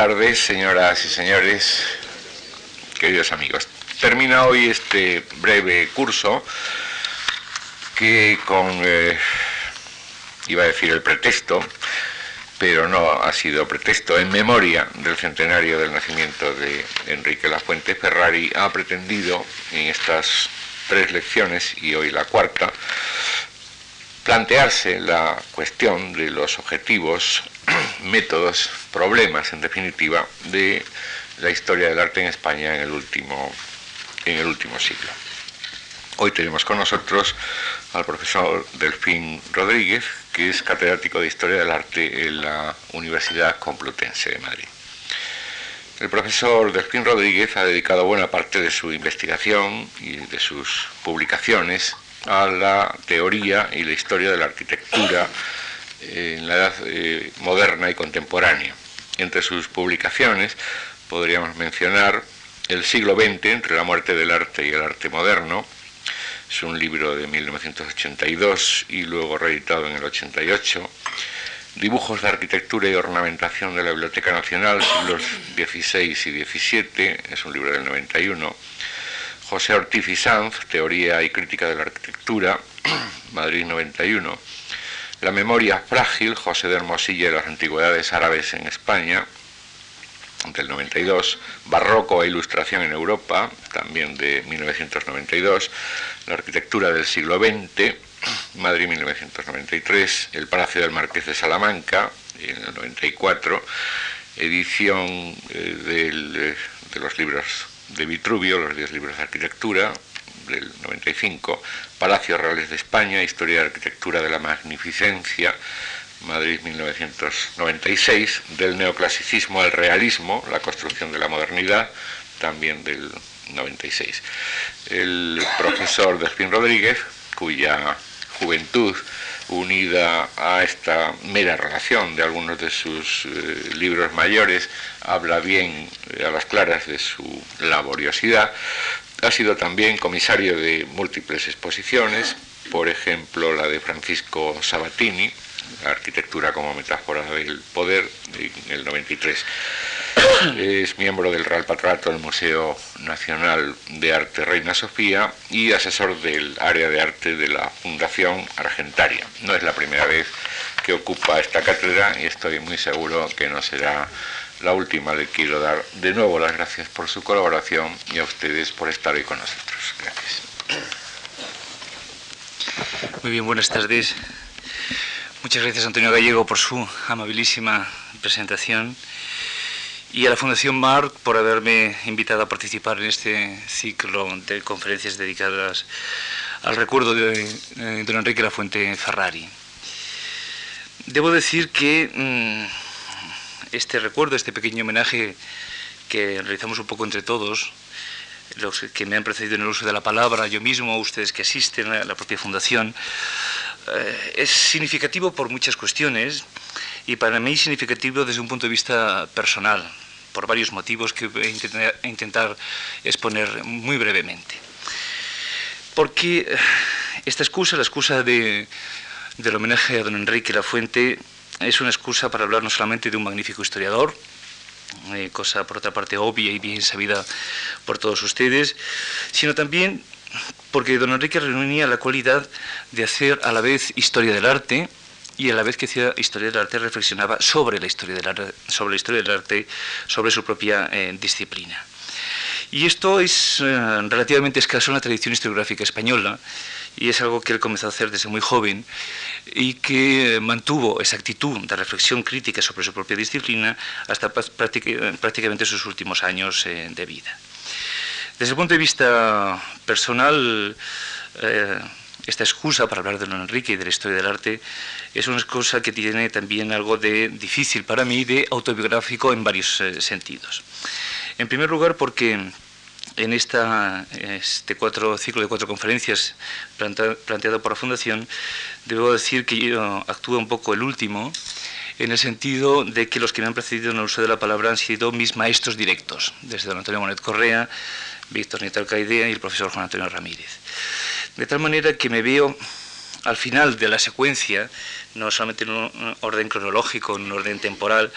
tardes, señoras y señores, queridos amigos. Termina hoy este breve curso que con, eh, iba a decir el pretexto, pero no ha sido pretexto, en memoria del centenario del nacimiento de Enrique Lafuente Ferrari, ha pretendido en estas tres lecciones, y hoy la cuarta, plantearse la cuestión de los objetivos, métodos, problemas, en definitiva, de la historia del arte en España en el último, en el último siglo. Hoy tenemos con nosotros al profesor Delfín Rodríguez, que es catedrático de Historia del Arte en la Universidad Complutense de Madrid. El profesor Delfín Rodríguez ha dedicado buena parte de su investigación y de sus publicaciones a la teoría y la historia de la arquitectura en la edad eh, moderna y contemporánea. Entre sus publicaciones podríamos mencionar El siglo XX entre la muerte del arte y el arte moderno, es un libro de 1982 y luego reeditado en el 88. Dibujos de arquitectura y ornamentación de la Biblioteca Nacional, siglos XVI y XVII, es un libro del 91. José Ortiz y Sanz, Teoría y Crítica de la Arquitectura, Madrid 91. La memoria frágil, José de Hermosilla y las Antigüedades Árabes en España, del 92, Barroco e Ilustración en Europa, también de 1992, La Arquitectura del siglo XX, Madrid 1993, El Palacio del Marqués de Salamanca, en el 94, edición eh, eh, de los libros de Vitruvio, los 10 libros de arquitectura, del 95, Palacios Reales de España, Historia de Arquitectura de la Magnificencia, Madrid 1996, del neoclasicismo al realismo, la construcción de la modernidad, también del 96. El profesor Delfín Rodríguez, cuya juventud unida a esta mera relación de algunos de sus eh, libros mayores, habla bien eh, a las claras de su laboriosidad. Ha sido también comisario de múltiples exposiciones, por ejemplo la de Francisco Sabatini, arquitectura como metáfora del poder en el 93. Es miembro del Real Patronato del Museo Nacional de Arte Reina Sofía y asesor del área de arte de la Fundación Argentaria. No es la primera vez que ocupa esta cátedra y estoy muy seguro que no será la última. Le quiero dar de nuevo las gracias por su colaboración y a ustedes por estar hoy con nosotros. Gracias. Muy bien, buenas tardes. Muchas gracias Antonio Gallego por su amabilísima presentación y a la Fundación Marc por haberme invitado a participar en este ciclo de conferencias dedicadas al recuerdo de, eh, don Enrique Lafuente Ferrari. Debo decir que mm, este recuerdo, este pequeño homenaje que realizamos un poco entre todos, los que me han precedido en el uso de la palabra, yo mismo, ustedes que asisten a la propia fundación, eh, es significativo por muchas cuestiones y para mí significativo desde un punto de vista personal, por varios motivos que voy a intentar, exponer muy brevemente. Porque eh, esta excusa, la excusa de, del homenaje a don Enrique Lafuente, es una excusa para hablar no solamente de un magnífico historiador, eh, cosa por otra parte obvia y bien sabida por todos ustedes, sino también porque don Enrique reunía la cualidad de hacer a la vez historia del arte y a la vez que hacía historia del arte reflexionaba sobre la historia del arte, sobre, la historia del arte, sobre su propia eh, disciplina. Y esto es eh, relativamente escaso en la tradición historiográfica española y es algo que él comenzó a hacer desde muy joven y que mantuvo esa actitud de reflexión crítica sobre su propia disciplina hasta prácticamente sus últimos años eh, de vida. Desde el punto de vista personal, esta excusa para hablar de don Enrique y de la historia del arte es una excusa que tiene también algo de difícil para mí, de autobiográfico en varios eh, sentidos. En primer lugar, porque en esta, este cuatro, ciclo de cuatro conferencias planteado por la Fundación, debo decir que yo actúo un poco el último, en el sentido de que los que me han precedido en el uso de la palabra han sido mis maestros directos, desde don Antonio Monet Correa, Víctor Nieto Alcaidea y el profesor Juan Antonio Ramírez. De tal manera que me veo al final de la secuencia, no solamente en un orden cronológico, en un orden temporal,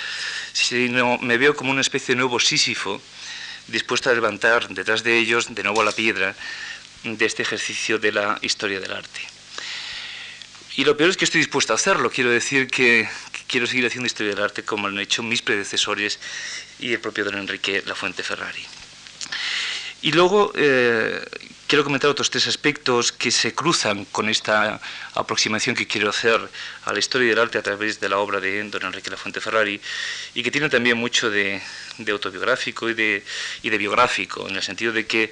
sino me veo como una especie de nuevo Sísifo, dispuesto a levantar detrás de ellos de nuevo la piedra de este ejercicio de la historia del arte. Y lo peor es que estoy dispuesto a hacerlo. Quiero decir que, quiero seguir haciendo historia del arte como lo han hecho mis predecesores y el propio don Enrique Lafuente Ferrari. Y luego eh, quiero comentar otros tres aspectos que se cruzan con esta aproximación que quiero hacer a la historia del arte a través de la obra de don Enrique Lafuente Ferrari y que tiene también mucho de, autobiográfico y de, y de, biográfico, en el sentido de que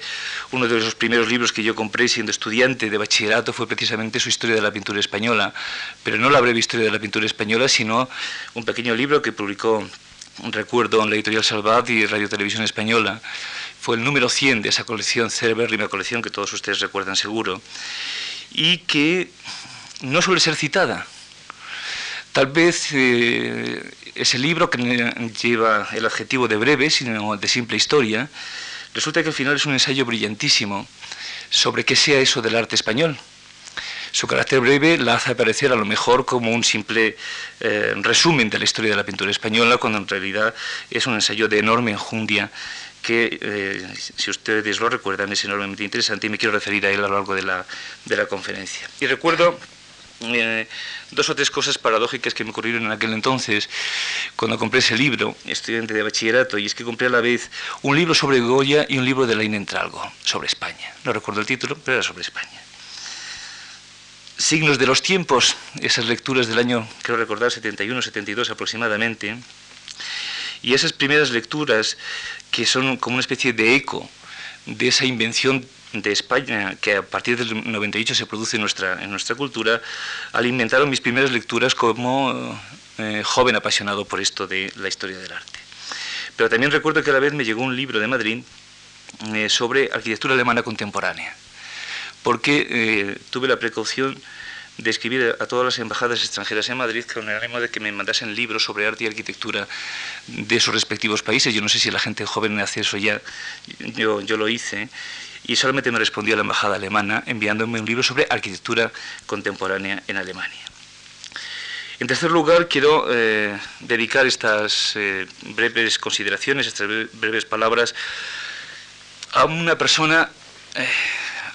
uno de los primeros libros que yo compré siendo estudiante de bachillerato fue precisamente su historia de la pintura española, pero no la breve historia de la pintura española, sino un pequeño libro que publicó, recuerdo, en la editorial Salvat y Radio Televisión Española, fue el número 100 de esa colección, célebérrima colección que todos ustedes recuerdan seguro, y que no suele ser citada. Tal vez eh, ese libro que lleva el adjetivo de breve, sino de simple historia, resulta que al final es un ensayo brillantísimo sobre qué sea eso del arte español. Su carácter breve la hace aparecer a lo mejor como un simple eh, resumen de la historia de la pintura española, cuando en realidad es un ensayo de enorme enjundia que, eh, si ustedes lo recuerdan, es enormemente interesante y me quiero referir a él a lo largo de la, de la conferencia. Y recuerdo eh, dos o tres cosas paradójicas que me ocurrieron en aquel entonces, cuando compré ese libro, estudiante de bachillerato, y es que compré a la vez un libro sobre Goya y un libro de Lain Entralgo, sobre España. No recuerdo el título, pero era sobre España. Signos de los tiempos, esas lecturas del año, creo recordar, 71, 72 aproximadamente, y esas primeras lecturas que son como una especie de eco de esa invención de España, que a partir del 98 se produce en nuestra, en nuestra cultura, alimentaron mis primeras lecturas como eh, joven apasionado por esto de la historia del arte. Pero también recuerdo que a la vez me llegó un libro de Madrid eh, sobre arquitectura alemana contemporánea, porque eh, tuve la precaución de escribir a todas las embajadas extranjeras en Madrid con el ánimo de que me mandasen libros sobre arte y arquitectura de sus respectivos países. Yo no sé si la gente joven hace eso ya, yo, yo lo hice. Y solamente me respondió la embajada alemana enviándome un libro sobre arquitectura contemporánea en Alemania. En tercer lugar, quiero eh, dedicar estas eh, breves consideraciones, estas breves palabras, a una persona eh,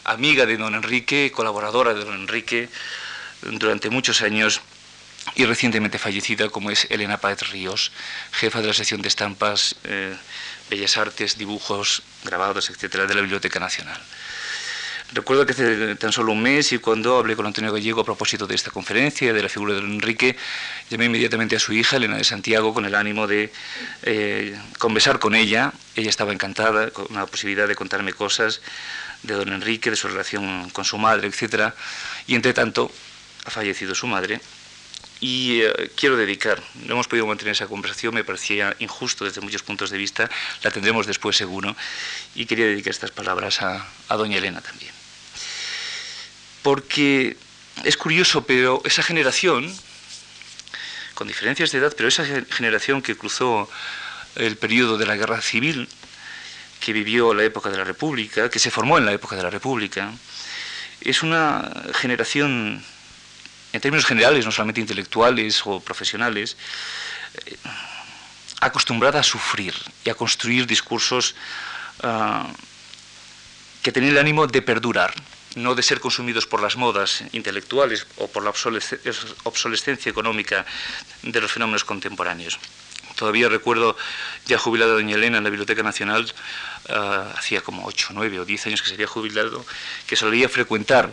amiga de don Enrique, colaboradora de don Enrique, durante muchos años y recientemente fallecida, como es Elena Páez Ríos, jefa de la sección de estampas, eh, bellas artes, dibujos, grabados, etcétera, de la Biblioteca Nacional. Recuerdo que hace tan solo un mes y cuando hablé con Antonio Gallego a propósito de esta conferencia, de la figura de don Enrique, llamé inmediatamente a su hija, Elena de Santiago, con el ánimo de eh, conversar con ella. Ella estaba encantada con la posibilidad de contarme cosas de don Enrique, de su relación con su madre, etcétera. Y entre tanto, ha fallecido su madre y eh, quiero dedicar, no hemos podido mantener esa conversación, me parecía injusto desde muchos puntos de vista, la tendremos después seguro, y quería dedicar estas palabras a, a doña Elena también. Porque es curioso, pero esa generación, con diferencias de edad, pero esa generación que cruzó el periodo de la guerra civil, que vivió la época de la República, que se formó en la época de la República, es una generación en términos generales, no solamente intelectuales o profesionales, eh, acostumbrada a sufrir y a construir discursos ah, que tienen el ánimo de perdurar, no de ser consumidos por las modas intelectuales o por la obsolescencia económica de los fenómenos contemporáneos. Todavía recuerdo, ya jubilada doña Elena en la Biblioteca Nacional, ah, hacía como 8, 9 o 10 años que se había jubilado, que solía frecuentar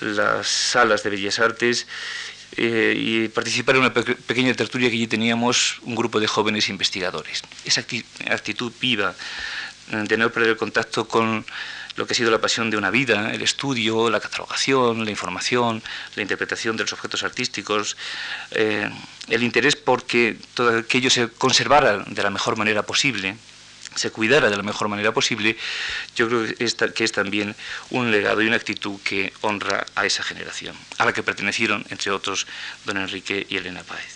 las salas de Bellas Artes eh, y participar en una pequeña tertulia que allí teníamos un grupo de jóvenes investigadores. Esa actitud viva de no perder el contacto con lo que ha sido la pasión de una vida, el estudio, la catalogación, la información, la interpretación de los objetos artísticos, eh, el interés porque todo aquello se conservara de la mejor manera posible, se cuidara de la mejor manera posible, yo creo que es, que es también un legado y una actitud que honra a esa generación, a la que pertenecieron, entre otros, don Enrique y Elena Páez.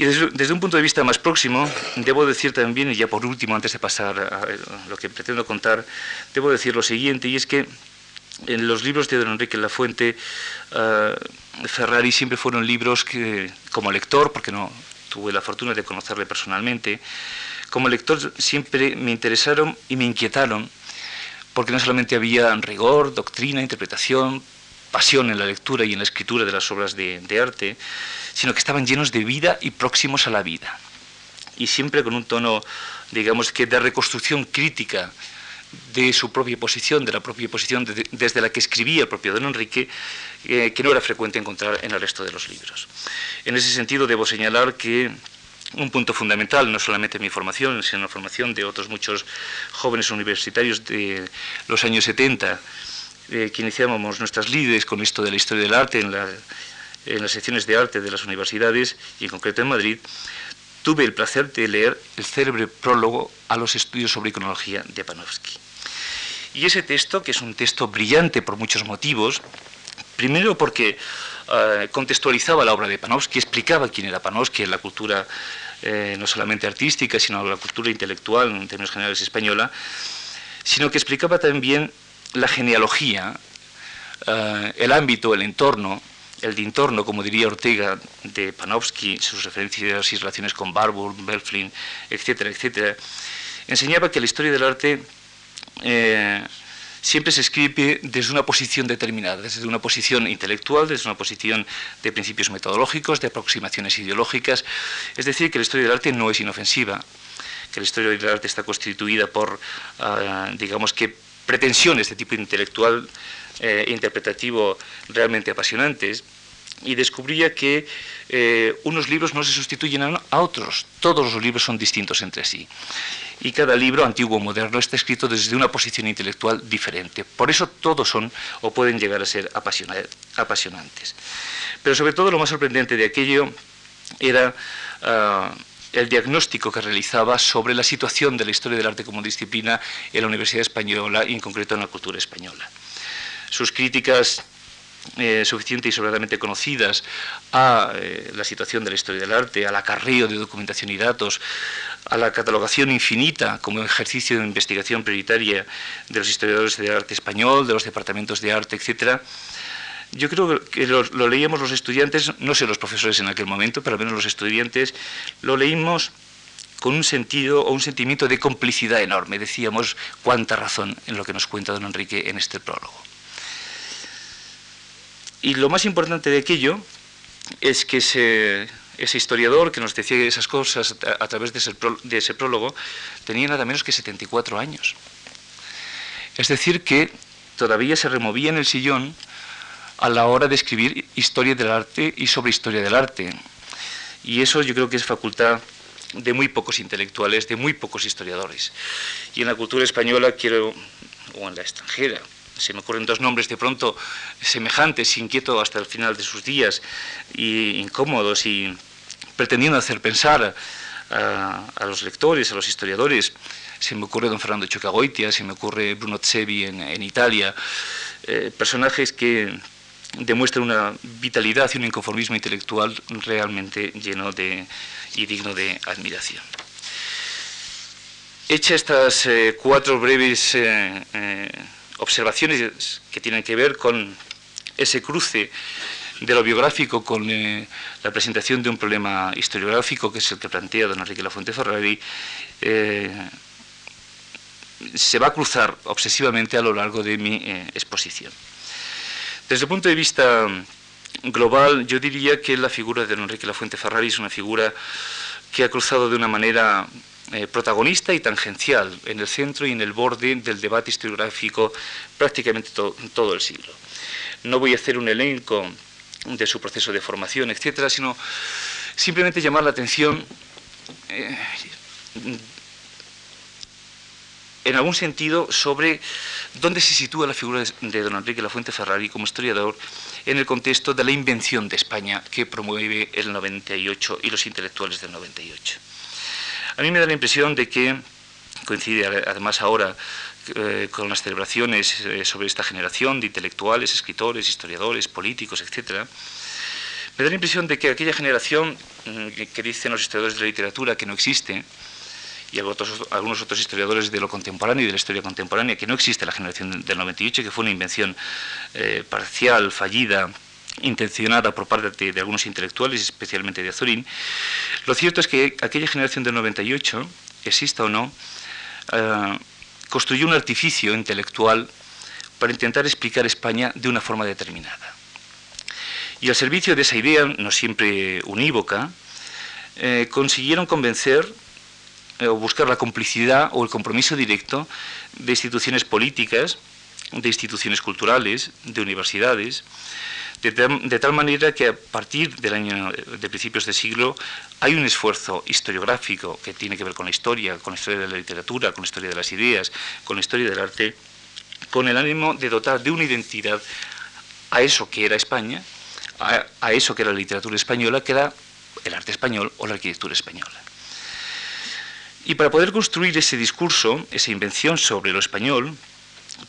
Y desde, un punto de vista más próximo, debo decir también, y ya por último, antes de pasar a lo que pretendo contar, debo decir lo siguiente, y es que en los libros de don Enrique Lafuente, uh, Ferrari siempre fueron libros que, como lector, porque no tuve la fortuna de conocerle personalmente, como lector siempre me interesaron y me inquietaron, porque no solamente había rigor, doctrina, interpretación, pasión en la lectura y en la escritura de las obras de, de arte, sino que estaban llenos de vida y próximos a la vida. Y siempre con un tono, digamos que de reconstrucción crítica de su propia posición, de la propia posición desde la que escribía el propio don Enrique, eh, que no era frecuente encontrar en el resto de los libros. En ese sentido, debo señalar que un punto fundamental, no solamente en mi formación, sino en la formación de otros muchos jóvenes universitarios de los años 70, eh, que iniciábamos nuestras lides con esto de la historia del arte en, en las secciones de arte de las universidades, y en concreto en Madrid, tuve el placer de leer el célebre prólogo a los estudios sobre iconología de Panofsky. Y ese texto, que es un texto brillante por muchos motivos, primero porque eh, contextualizaba la obra de Panofsky, explicaba quién era Panofsky en la cultura eh, no solamente artística, sino la cultura intelectual en términos generales española, sino que explicaba también la genealogía, eh, el ámbito, el entorno el de entorno, como diría Ortega, de Panofsky, sus referencias y relaciones con Barbour, Belflin, etcétera, etcétera, enseñaba que la historia del arte eh, siempre se escribe desde una posición determinada, desde una posición intelectual, desde una posición de principios metodológicos, de aproximaciones ideológicas, es decir, que la historia del arte no es inofensiva, que la historia del arte está constituida por, ah, digamos que, pretensiones de tipo intelectual eh, interpretativo realmente apasionantes y descubría que eh, unos libros no se sustituyen a otros, todos los libros son distintos entre sí. Y cada libro, antiguo o moderno, está escrito desde una posición intelectual diferente. Por eso todos son o pueden llegar a ser apasionantes. Pero sobre todo lo más sorprendente de aquello era ah, el diagnóstico que realizaba sobre la situación de la historia del arte como disciplina en la Universidad Española y en concreto en la cultura española sus críticas eh, y sobradamente conocidas a eh, la situación de la historia del arte, al acarreo de documentación y datos, a la catalogación infinita como ejercicio de investigación prioritaria de los historiadores de arte español, de los departamentos de arte, etc. Yo creo que lo leíamos los estudiantes, no sé los profesores en aquel momento, pero al menos los estudiantes, lo leímos con un sentido o un sentimiento de complicidad enorme. Decíamos cuánta razón en lo que nos cuenta don Enrique en este prólogo. Y lo más importante de aquello es que ese, historiador que nos decía esas cosas a, través de ese, prólogo tenía nada menos que 74 años. Es decir, que todavía se removía en el sillón a la hora de escribir historia del arte y sobre historia del arte. Y eso yo creo que es facultad de muy pocos intelectuales, de muy pocos historiadores. Y en la cultura española quiero, o en la extranjera, se me ocurren dos nombres de pronto semejantes, inquieto hasta el final de sus días, y incómodos y pretendiendo hacer pensar a, los lectores, a los historiadores. Se me ocurre don Fernando Chocagoitia, se me ocurre Bruno Tsevi en, Italia, eh, personajes que demuestran una vitalidad y un inconformismo intelectual realmente lleno de, y digno de admiración. Hecha estas eh, cuatro breves eh, observaciones que tienen que ver con ese cruce de lo biográfico con eh, la presentación de un problema historiográfico, que es el que plantea don Enrique Lafuente Ferrari, eh, se va a cruzar obsesivamente a lo largo de mi eh, exposición. Desde el punto de vista global, yo diría que la figura de don Enrique Lafuente Ferrari es una figura que ha cruzado de una manera eh, protagonista y tangencial en el centro y en el borde del debate historiográfico prácticamente todo el siglo. No voy a hacer un elenco de su proceso de formación, etcétera, sino simplemente llamar la atención eh, en algún sentido sobre dónde se sitúa la figura de don Enrique Lafuente Ferrari como historiador en el contexto de la invención de España que promueve el 98 y los intelectuales del 98. A mí me da la impresión de que, coincide además ahora eh, con las celebraciones eh, sobre esta generación de intelectuales, escritores, historiadores, políticos, etc., me da la impresión de que aquella generación mm, que dicen los historiadores de la literatura que no existe, y algunos otros historiadores de lo contemporáneo y de la historia contemporánea, que no existe la generación del 98, que fue una invención eh, parcial, fallida, intencionada por parte de, algunos intelectuales, especialmente de Azorín, lo cierto es que aquella generación del 98, exista o no, eh, construyó un artificio intelectual para intentar explicar España de una forma determinada. Y al servicio de esa idea, no siempre unívoca, eh, consiguieron convencer eh, o buscar la complicidad o el compromiso directo de instituciones políticas, de instituciones culturales, de universidades, de, tal manera que a partir del año de principios de siglo hay un esfuerzo historiográfico que tiene que ver con la historia, con la historia de la literatura, con la historia de las ideas, con la historia del arte, con el ánimo de dotar de una identidad a eso que era España, a eso que era la literatura española, que era el arte español o la arquitectura española. Y para poder construir ese discurso, esa invención sobre lo español,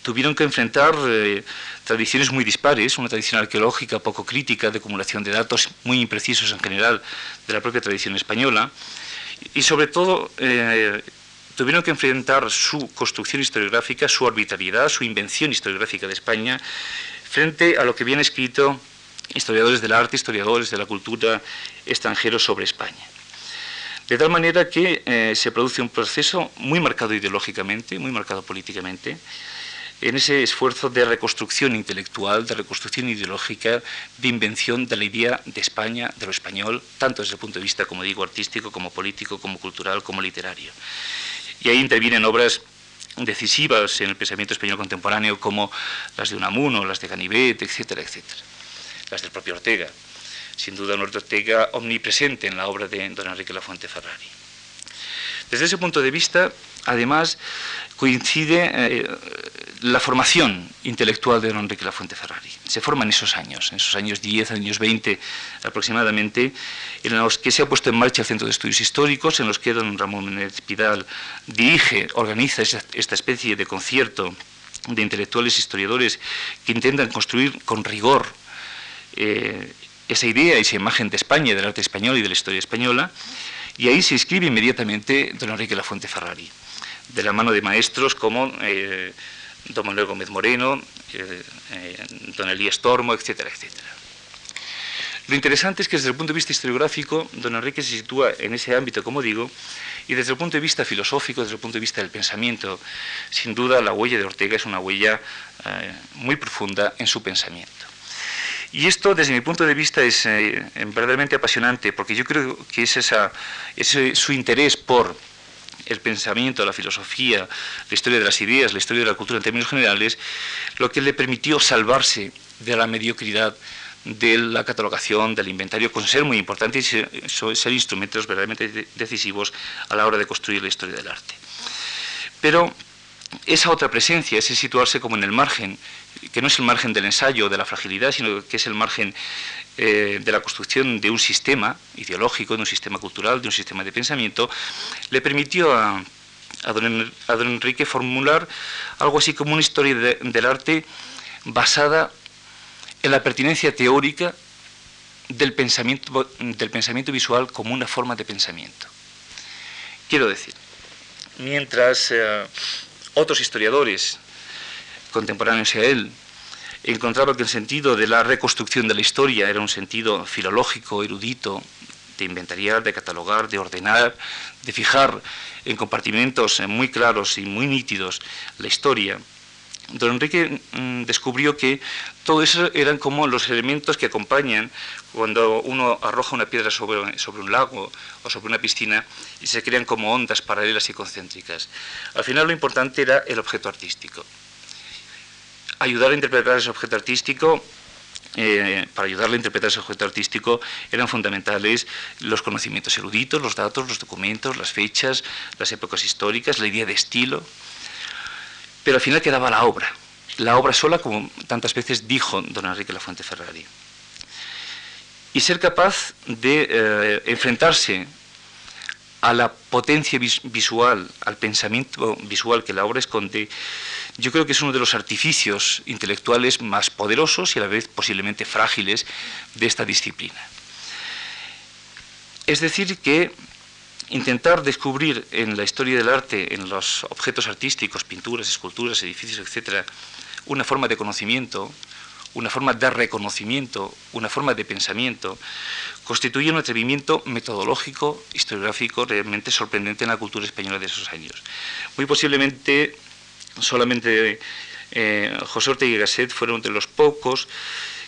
tuvieron que enfrentar eh, tradiciones muy dispares, una tradición arqueológica poco crítica, de acumulación de datos muy imprecisos en general de la propia tradición española, y sobre todo eh, tuvieron que enfrentar su construcción historiográfica, su arbitrariedad, su invención historiográfica de España, frente a lo que habían escrito historiadores del arte, historiadores de la cultura extranjeros sobre España. De tal manera que eh, se produce un proceso muy marcado ideológicamente, muy marcado políticamente, en ese esfuerzo de reconstrucción intelectual, de reconstrucción ideológica, de invención de la idea de España, de lo español, tanto desde el punto de vista, como digo, artístico, como político, como cultural, como literario. Y ahí intervienen obras decisivas en el pensamiento español contemporáneo como las de Unamuno, las de Ganivet, etcétera, etcétera. Las del propio Ortega. Sin duda, un Ortega omnipresente en la obra de don Enrique Lafuente Ferrari. Desde ese punto de vista, además, coincide eh, la formación intelectual de don Enrique Lafuente Ferrari. Se forma en esos años, en esos años 10, años 20 aproximadamente, en los que se ha puesto en marcha el Centro de Estudios Históricos, en los que don Ramón Menéndez Pidal dirige, organiza esta especie de concierto de intelectuales historiadores que intentan construir con rigor eh, esa idea esa imagen de España, del arte español y de la historia española, y ahí se inscribe inmediatamente don Enrique Lafuente Ferrari, de la mano de maestros como eh, don Manuel Gómez Moreno, eh, eh, don Elías Tormo, etcétera, etcétera. Lo interesante es que desde el punto de vista historiográfico, don Enrique se sitúa en ese ámbito, como digo, y desde el punto de vista filosófico, desde el punto de vista del pensamiento, sin duda la huella de Ortega es una huella muy profunda en su pensamiento. Y esto, desde mi punto de vista, es eh, verdaderamente apasionante, porque yo creo que es esa, ese, su interés por el pensamiento, la filosofía, la historia de las ideas, la historia de la cultura en términos generales, lo que le permitió salvarse de la mediocridad de la catalogación, del inventario, con ser muy importante y ser, ser instrumentos verdaderamente decisivos a la hora de construir la historia del arte. Pero esa otra presencia, ese situarse como en el margen, que no es el margen del ensayo, de la fragilidad, sino que es el margen eh, de la construcción de un sistema ideológico, de un sistema cultural, de un sistema de pensamiento, le permitió a, don, Enrique formular algo así como una historia del arte basada en la pertinencia teórica del pensamiento, del pensamiento visual como una forma de pensamiento. Quiero decir, mientras eh, otros historiadores contemporáneos a él, encontraba que el sentido de la reconstrucción de la historia era un sentido filológico, erudito, de inventariar, de catalogar, de ordenar, de fijar en compartimentos muy claros y muy nítidos la historia. Don Enrique mm, descubrió que todo eso eran como los elementos que acompañan cuando uno arroja una piedra sobre, sobre un lago o sobre una piscina y se crean como ondas paralelas y concéntricas. Al final lo importante era el objeto artístico ayudar a interpretar ese objeto artístico eh, para ayudarle a interpretar ese objeto artístico eran fundamentales los conocimientos eruditos, los datos, los documentos, las fechas, las épocas históricas, la idea de estilo. Pero al final quedaba la obra, la obra sola, como tantas veces dijo don Enrique Lafuente Ferrari. Y ser capaz de eh, enfrentarse a la potencia visual, al pensamiento visual que la obra esconde, yo creo que es uno de los artificios intelectuales más poderosos y a la vez posiblemente frágiles de esta disciplina. Es decir, que intentar descubrir en la historia del arte, en los objetos artísticos, pinturas, esculturas, edificios, etc., una forma de conocimiento, una forma de reconocimiento, una forma de pensamiento, constituye un atrevimiento metodológico, historiográfico, realmente sorprendente en la cultura española de esos años. Muy posiblemente solamente eh, José Ortega y Gasset fueron de los pocos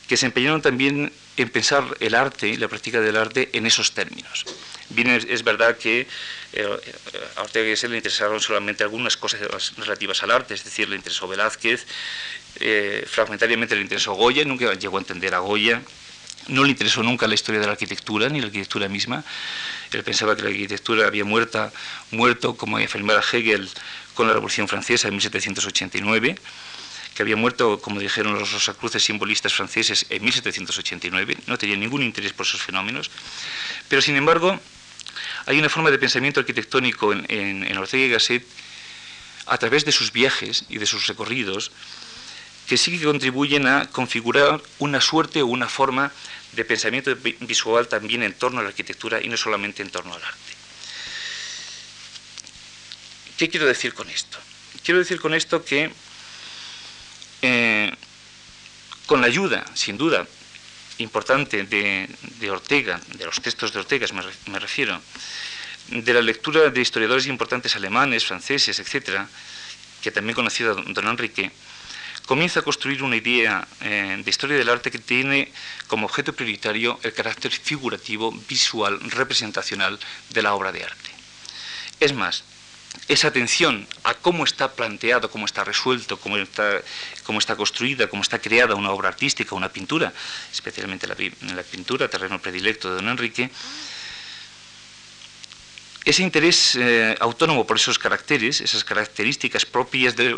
que se empeñaron también en pensar el arte la práctica del arte en esos términos. Bien, es, verdad que eh, a Ortega y Gasset le interesaron solamente algunas cosas relativas al arte, es decir, le interesó Velázquez, eh, fragmentariamente le interesó Goya, nunca llegó a entender a Goya, no le interesó nunca la historia de la arquitectura ni la arquitectura misma. Él pensaba que la arquitectura había muerta, muerto, como afirmaba Hegel, con la Revolución Francesa en 1789, que había muerto, como dijeron los rosacruces simbolistas franceses, en 1789. No tenía ningún interés por esos fenómenos. Pero, sin embargo, hay una forma de pensamiento arquitectónico en, en Ortega y Gasset a través de sus viajes y de sus recorridos que sí que contribuyen a configurar una suerte o una forma de pensamiento visual también en torno a la arquitectura y no solamente en torno al arte. ¿Qué quiero decir con esto? Quiero decir con esto que eh, con la ayuda, sin duda, importante de, Ortega, de los textos de Ortega me, refiero, de la lectura de historiadores importantes alemanes, franceses, etcétera, que también conocido don Enrique, comienza a construir una idea eh, de historia del arte que tiene como objeto prioritario el carácter figurativo, visual, representacional de la obra de arte. Es más, esa atención a cómo está planteado, cómo está resuelto, cómo está, construida, cómo está creada una obra artística, una pintura, especialmente la, la pintura, terreno predilecto de don Enrique, ese interés eh, autónomo por esos caracteres, esas características propias de,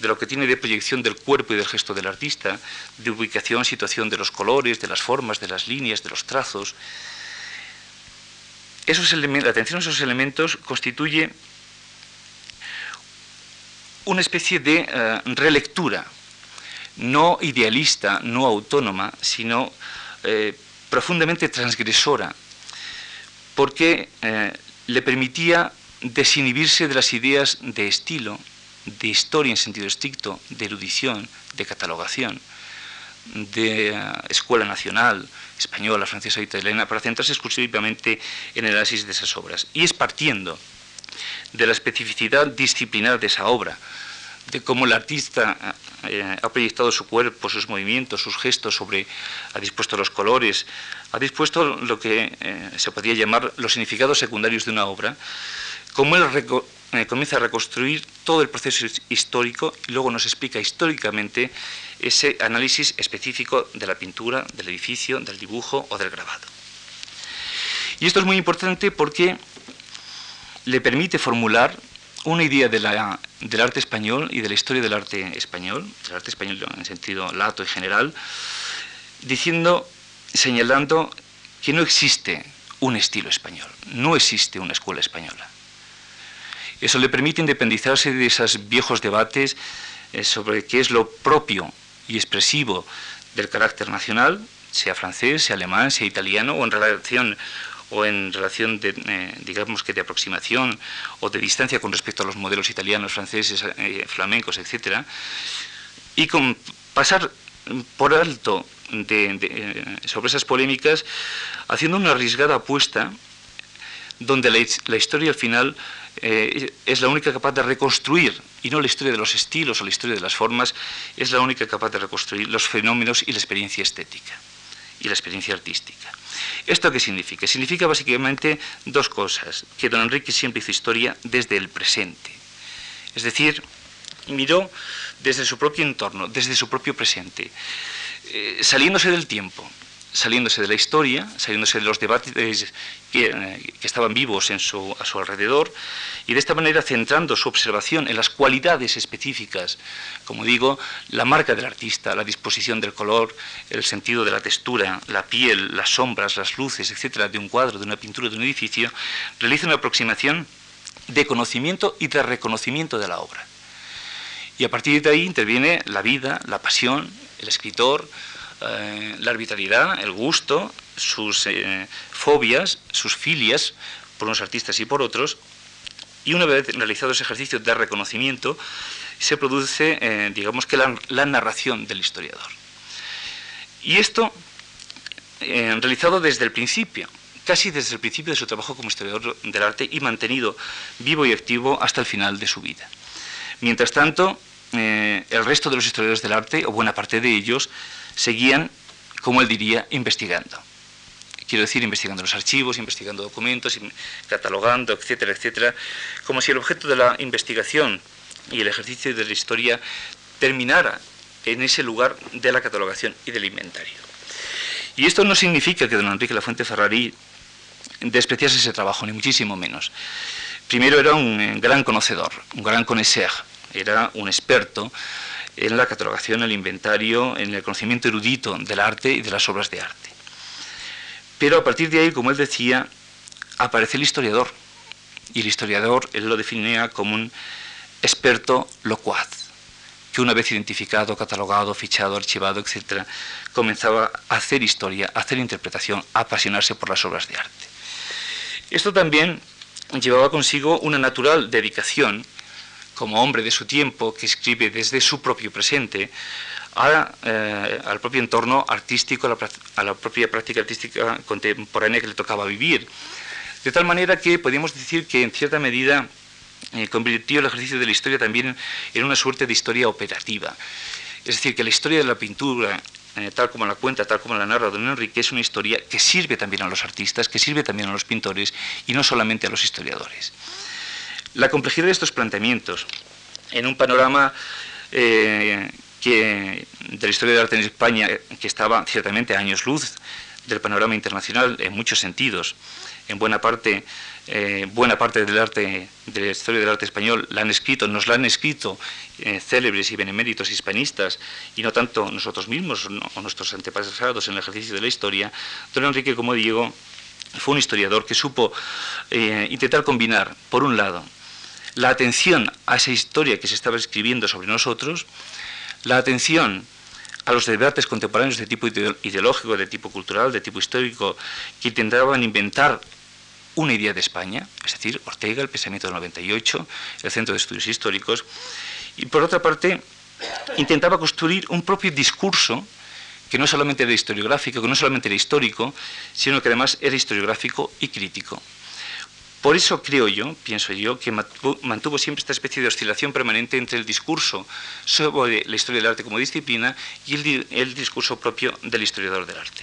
lo que tiene de proyección del cuerpo y del gesto del artista, de ubicación, situación de los colores, de las formas, de las líneas, de los trazos, esos la atención a esos elementos constituye una especie de eh, relectura, no idealista, no autónoma, sino eh, profundamente transgresora, porque le permitía desinhibirse de las ideas de estilo, de historia en sentido estricto, de erudición, de catalogación, de eh, escuela nacional, española, francesa, italiana, para centrarse exclusivamente en el análisis de esas obras. Y es partiendo de la especificidad disciplinar de esa obra, de cómo el artista eh, ha proyectado su cuerpo, sus movimientos, sus gestos sobre, ha dispuesto los colores, ha dispuesto lo que eh, se podría llamar los significados secundarios de una obra, cómo él eh, comienza a reconstruir todo el proceso histórico y luego nos explica históricamente ese análisis específico de la pintura, del edificio, del dibujo o del grabado. Y esto es muy importante porque le permite formular una idea del arte español y de la historia del arte español, del arte español en sentido lato y general, diciendo, señalando que no existe un estilo español, no existe una escuela española. Eso le permite independizarse de esos viejos debates eh, sobre qué es lo propio y expresivo del carácter nacional, sea francés, sea alemán, sea italiano, o en relación o en relación de, eh, digamos que de aproximación o de distancia con respecto a los modelos italianos, franceses, eh, flamencos, etcétera, y con pasar por alto eh, sobre esas polémicas, haciendo una arriesgada apuesta donde la, historia al final es la única capaz de reconstruir, y no la historia de los estilos o la historia de las formas, es la única capaz de reconstruir los fenómenos y la experiencia estética y la experiencia artística. ¿Esto qué significa? Significa básicamente dos cosas, que don Enrique siempre hizo historia desde el presente. Es decir, miró desde su propio entorno, desde su propio presente, eh, saliéndose del tiempo, saliéndose de la historia, saliéndose de los debates que, eh, estaban vivos en su, a su alrededor, y de esta manera centrando su observación en las cualidades específicas, como digo, la marca del artista, la disposición del color, el sentido de la textura, la piel, las sombras, las luces, etcétera, de un cuadro, de una pintura, de un edificio, realiza una aproximación de conocimiento y de reconocimiento de la obra. Y a partir de ahí interviene la vida, la pasión, el escritor, eh, la arbitrariedad, el gusto, sus eh, fobias, sus filias por unos artistas y por otros, y una vez realizado ese ejercicio de reconocimiento, se produce, eh, digamos que la, narración del historiador. Y esto, realizado desde el principio, casi desde el principio de su trabajo como historiador del arte y mantenido vivo y activo hasta el final de su vida. Mientras tanto, el resto de los historiadores del arte, o buena parte de ellos, seguían, como él diría, investigando. Quiero decir, investigando los archivos, investigando documentos, catalogando, etcétera, etcétera, como si el objeto de la investigación y el ejercicio de la historia terminara en ese lugar de la catalogación y del inventario. Y esto no significa que don Enrique Lafuente Ferrari despreciase ese trabajo, ni muchísimo menos. Primero era un gran conocedor, un gran connoisseur, era un experto en la catalogación, el inventario, en el conocimiento erudito del arte y de las obras de arte. Pero a partir de ahí, como él decía, aparece el historiador. Y el historiador él lo definía como un experto locuaz, que una vez identificado, catalogado, fichado, archivado, etc., comenzaba a hacer historia, a hacer interpretación, a apasionarse por las obras de arte. Esto también llevaba consigo una natural dedicación, como hombre de su tiempo, que escribe desde su propio presente, eh, al propio entorno artístico, a la, propia práctica artística contemporánea que le tocaba vivir. De tal manera que podríamos decir que en cierta medida eh, convirtió el ejercicio de la historia también en una suerte de historia operativa. Es decir, que la historia de la pintura, eh, tal como la cuenta, tal como la narra don Enrique, es una historia que sirve también a los artistas, que sirve también a los pintores y no solamente a los historiadores. La complejidad de estos planteamientos en un panorama que, de la historia del arte en España, que estaba ciertamente a años luz del panorama internacional en muchos sentidos. En buena parte, eh, buena parte del arte, de la historia del arte español la han escrito, nos la han escrito eh, célebres y beneméritos hispanistas, y no tanto nosotros mismos o nuestros antepasados en el ejercicio de la historia. Don Enrique, como digo, fue un historiador que supo eh, intentar combinar, por un lado, la atención a esa historia que se estaba escribiendo sobre nosotros, la atención a los debates contemporáneos de tipo ideológico, de tipo cultural, de tipo histórico, que intentaban inventar una idea de España, es decir, Ortega, el pensamiento del 98, el Centro de Estudios Históricos, y por otra parte, intentaba construir un propio discurso que no solamente era historiográfico, que no solamente era histórico, sino que además era historiográfico y crítico. Por eso creo yo, pienso yo, que mantuvo siempre esta especie de oscilación permanente entre el discurso sobre la historia del arte como disciplina y el, discurso propio del historiador del arte.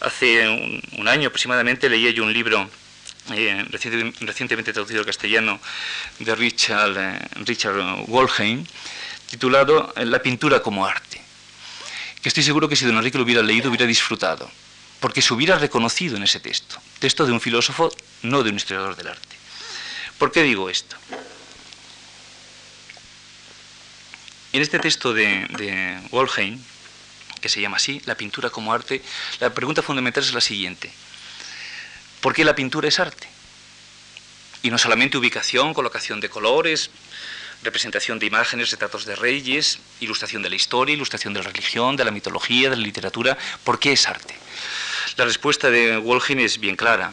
Hace un, año aproximadamente leía yo un libro eh, recientemente traducido al castellano de Richard, eh, Richard Wolheim, titulado La pintura como arte, que estoy seguro que si don Enrique lo hubiera leído hubiera disfrutado porque se hubiera reconocido en ese texto, texto de un filósofo, no de un historiador del arte. ¿Por qué digo esto? En este texto de, de que se llama así, La pintura como arte, la pregunta fundamental es la siguiente. ¿Por qué la pintura es arte? Y no solamente ubicación, colocación de colores, representación de imágenes, retratos de reyes, ilustración de la historia, ilustración de la religión, de la mitología, de la literatura. ¿Por qué es arte? La respuesta de Wolgin es bien clara.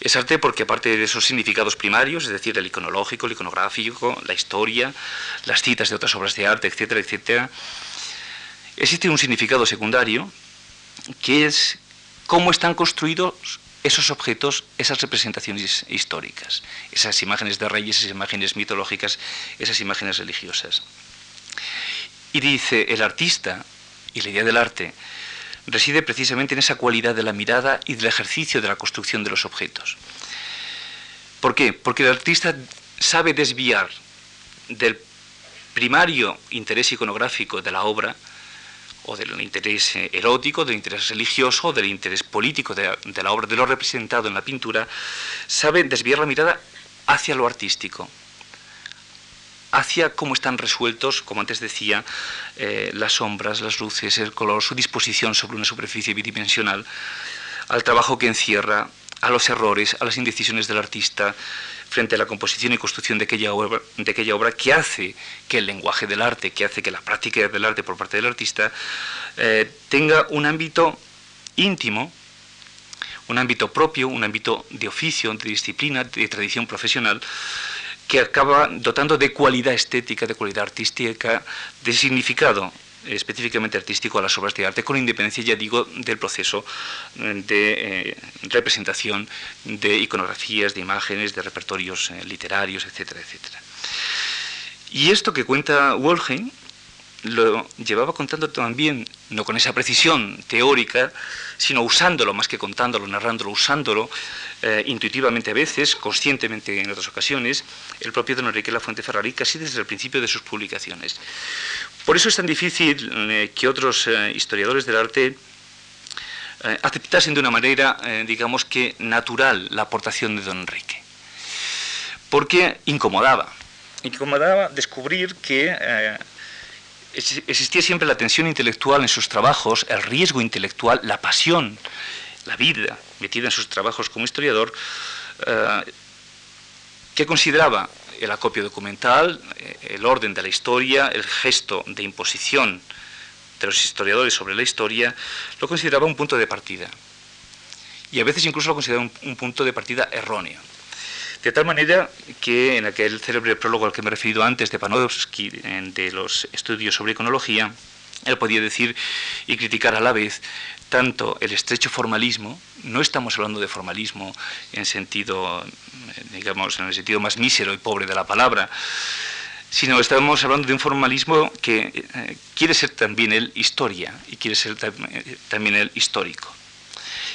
Es arte porque aparte de esos significados primarios, es decir, el iconológico, el iconográfico, la historia, las citas de otras obras de arte, etcétera, etcétera, existe un significado secundario que es cómo están construidos esos objetos, esas representaciones históricas, esas imágenes de reyes, esas imágenes mitológicas, esas imágenes religiosas. Y dice, el artista y la idea del arte reside precisamente en esa cualidad de la mirada y del ejercicio de la construcción de los objetos. ¿Por qué? Porque el artista sabe desviar del primario interés iconográfico de la obra, o del interés erótico, del interés religioso, del interés político de, la obra, de lo representado en la pintura, sabe desviar la mirada hacia lo artístico, hacia cómo están resueltos, como antes decía, eh, las sombras, las luces, el color, su disposición sobre una superficie bidimensional, al trabajo que encierra, a los errores, a las indecisiones del artista frente a la composición y construcción de aquella obra, de aquella obra que hace que el lenguaje del arte, que hace que la práctica del arte por parte del artista eh, tenga un ámbito íntimo, un ámbito propio, un ámbito de oficio, de disciplina, de tradición profesional, que acaba dotando de cualidad estética, de cualidad artística, de significado específicamente artístico a las obras de arte, con independencia, ya digo, del proceso de eh, representación de iconografías, de imágenes, de repertorios eh, literarios, etcétera, etcétera. Y esto que cuenta Wolheim lo llevaba contando también, no con esa precisión teórica, sino usándolo, más que contándolo, narrándolo, usándolo intuitivamente a veces, conscientemente en otras ocasiones, el propio don Enrique Lafuente Ferrari, casi desde el principio de sus publicaciones. Por eso es tan difícil eh, que otros eh, historiadores del arte eh, aceptasen de una manera, digamos que natural, la aportación de don Enrique. Porque incomodaba. Incomodaba descubrir que existía siempre la tensión intelectual en sus trabajos, el riesgo intelectual, la pasión, la vida metida en sus trabajos como historiador, que consideraba el acopio documental, eh, el orden de la historia, el gesto de imposición de los historiadores sobre la historia, lo consideraba un punto de partida. Y a veces incluso lo consideraba un, punto de partida erróneo. De tal manera que en aquel célebre prólogo al que me he referido antes de Panofsky, de los estudios sobre iconología, él podía decir y criticar a la vez tanto el estrecho formalismo, no estamos hablando de formalismo en sentido, digamos, en el sentido más mísero y pobre de la palabra, sino estamos hablando de un formalismo que eh, quiere ser también el historia y quiere ser eh, también el histórico.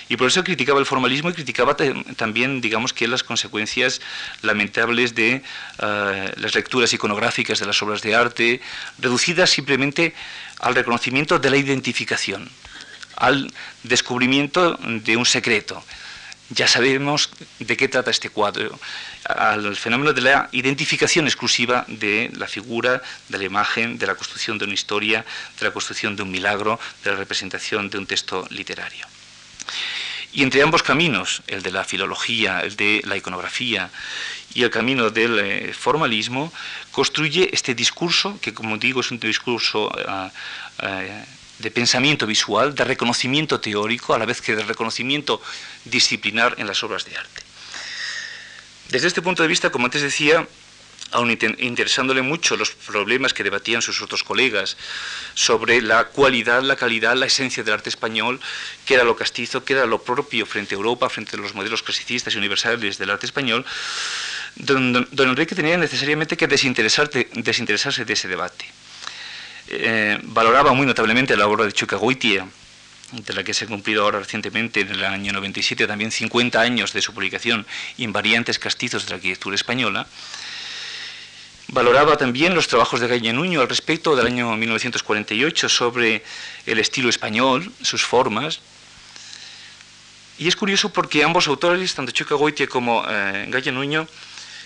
Y por eso criticaba el formalismo y criticaba también, digamos, que las consecuencias lamentables de las lecturas iconográficas de las obras de arte, reducidas simplemente al reconocimiento de la identificación al descubrimiento de un secreto. Ya sabemos de qué trata este cuadro, al fenómeno de la identificación exclusiva de la figura, de la imagen, de la construcción de una historia, de la construcción de un milagro, de la representación de un texto literario. Y entre ambos caminos, el de la filología, el de la iconografía y el camino del eh, formalismo, construye este discurso, que como digo es un discurso ah, ah, de pensamiento visual, de reconocimiento teórico, a la vez que de reconocimiento disciplinar en las obras de arte. Desde este punto de vista, como antes decía, aun interesándole mucho los problemas que debatían sus otros colegas sobre la cualidad, la calidad, la esencia del arte español, qué era lo castizo, qué era lo propio frente a Europa, frente a los modelos clasicistas y universales del arte español, don, Enrique tenía necesariamente que desinteresarse de ese debate. Eh, valoraba muy notablemente la obra de Chucagoitia, de la que se ha cumplido ahora recientemente, en el año 97, también 50 años de su publicación, Invariantes Castizos de la Arquitectura Española. Valoraba también los trabajos de Gaya Nuño al respecto del año 1948 sobre el estilo español, sus formas. Y es curioso porque ambos autores, tanto Chucagoitia como eh, Nuño,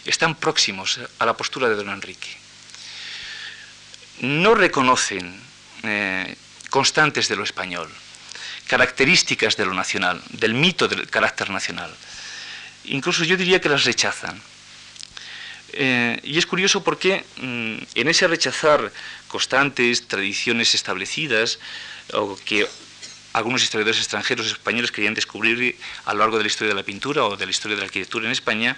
están próximos a la postura de don Enrique no reconocen eh, constantes de lo español, características de lo nacional, del mito del carácter nacional. Incluso yo diría que las rechazan. Eh, y es curioso porque mm, en ese rechazar constantes, tradiciones establecidas, o que algunos historiadores extranjeros españoles querían descubrir a lo largo de la historia de la pintura o de la historia de la arquitectura en España,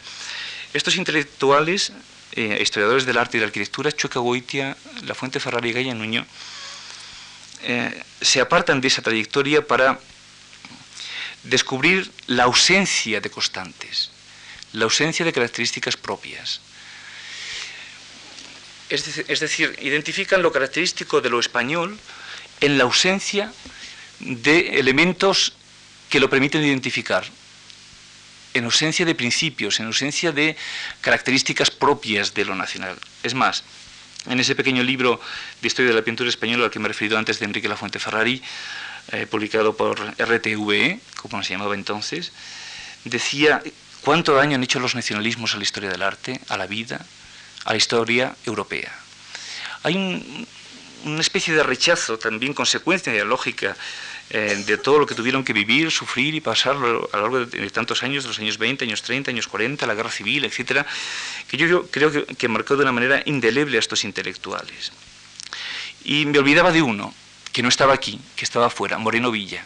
estos intelectuales eh, historiadores del arte y de la arquitectura, Chueca Goitia, La Fuente Ferrari y Gaya Nuño, eh, se apartan de esa trayectoria para descubrir la ausencia de constantes, la ausencia de características propias. Es decir, identifican lo característico de lo español en la ausencia de elementos que lo permiten identificar, en ausencia de principios, en ausencia de características propias de lo nacional. Es más, en ese pequeño libro de historia de la pintura española al que me he referido antes de Enrique Lafuente Ferrari, eh, publicado por RTVE, como se llamaba entonces, decía cuánto daño han hecho los nacionalismos a la historia del arte, a la vida, a la historia europea. Hay una especie de rechazo, también consecuencia lógica eh, de todo lo que tuvieron que vivir, sufrir y pasar a lo largo de, tantos años, de los años 20, años 30, años 40, la guerra civil, etcétera, que yo, creo que, marcó de una manera indeleble a estos intelectuales. Y me olvidaba de uno, que no estaba aquí, que estaba afuera, Moreno Villa.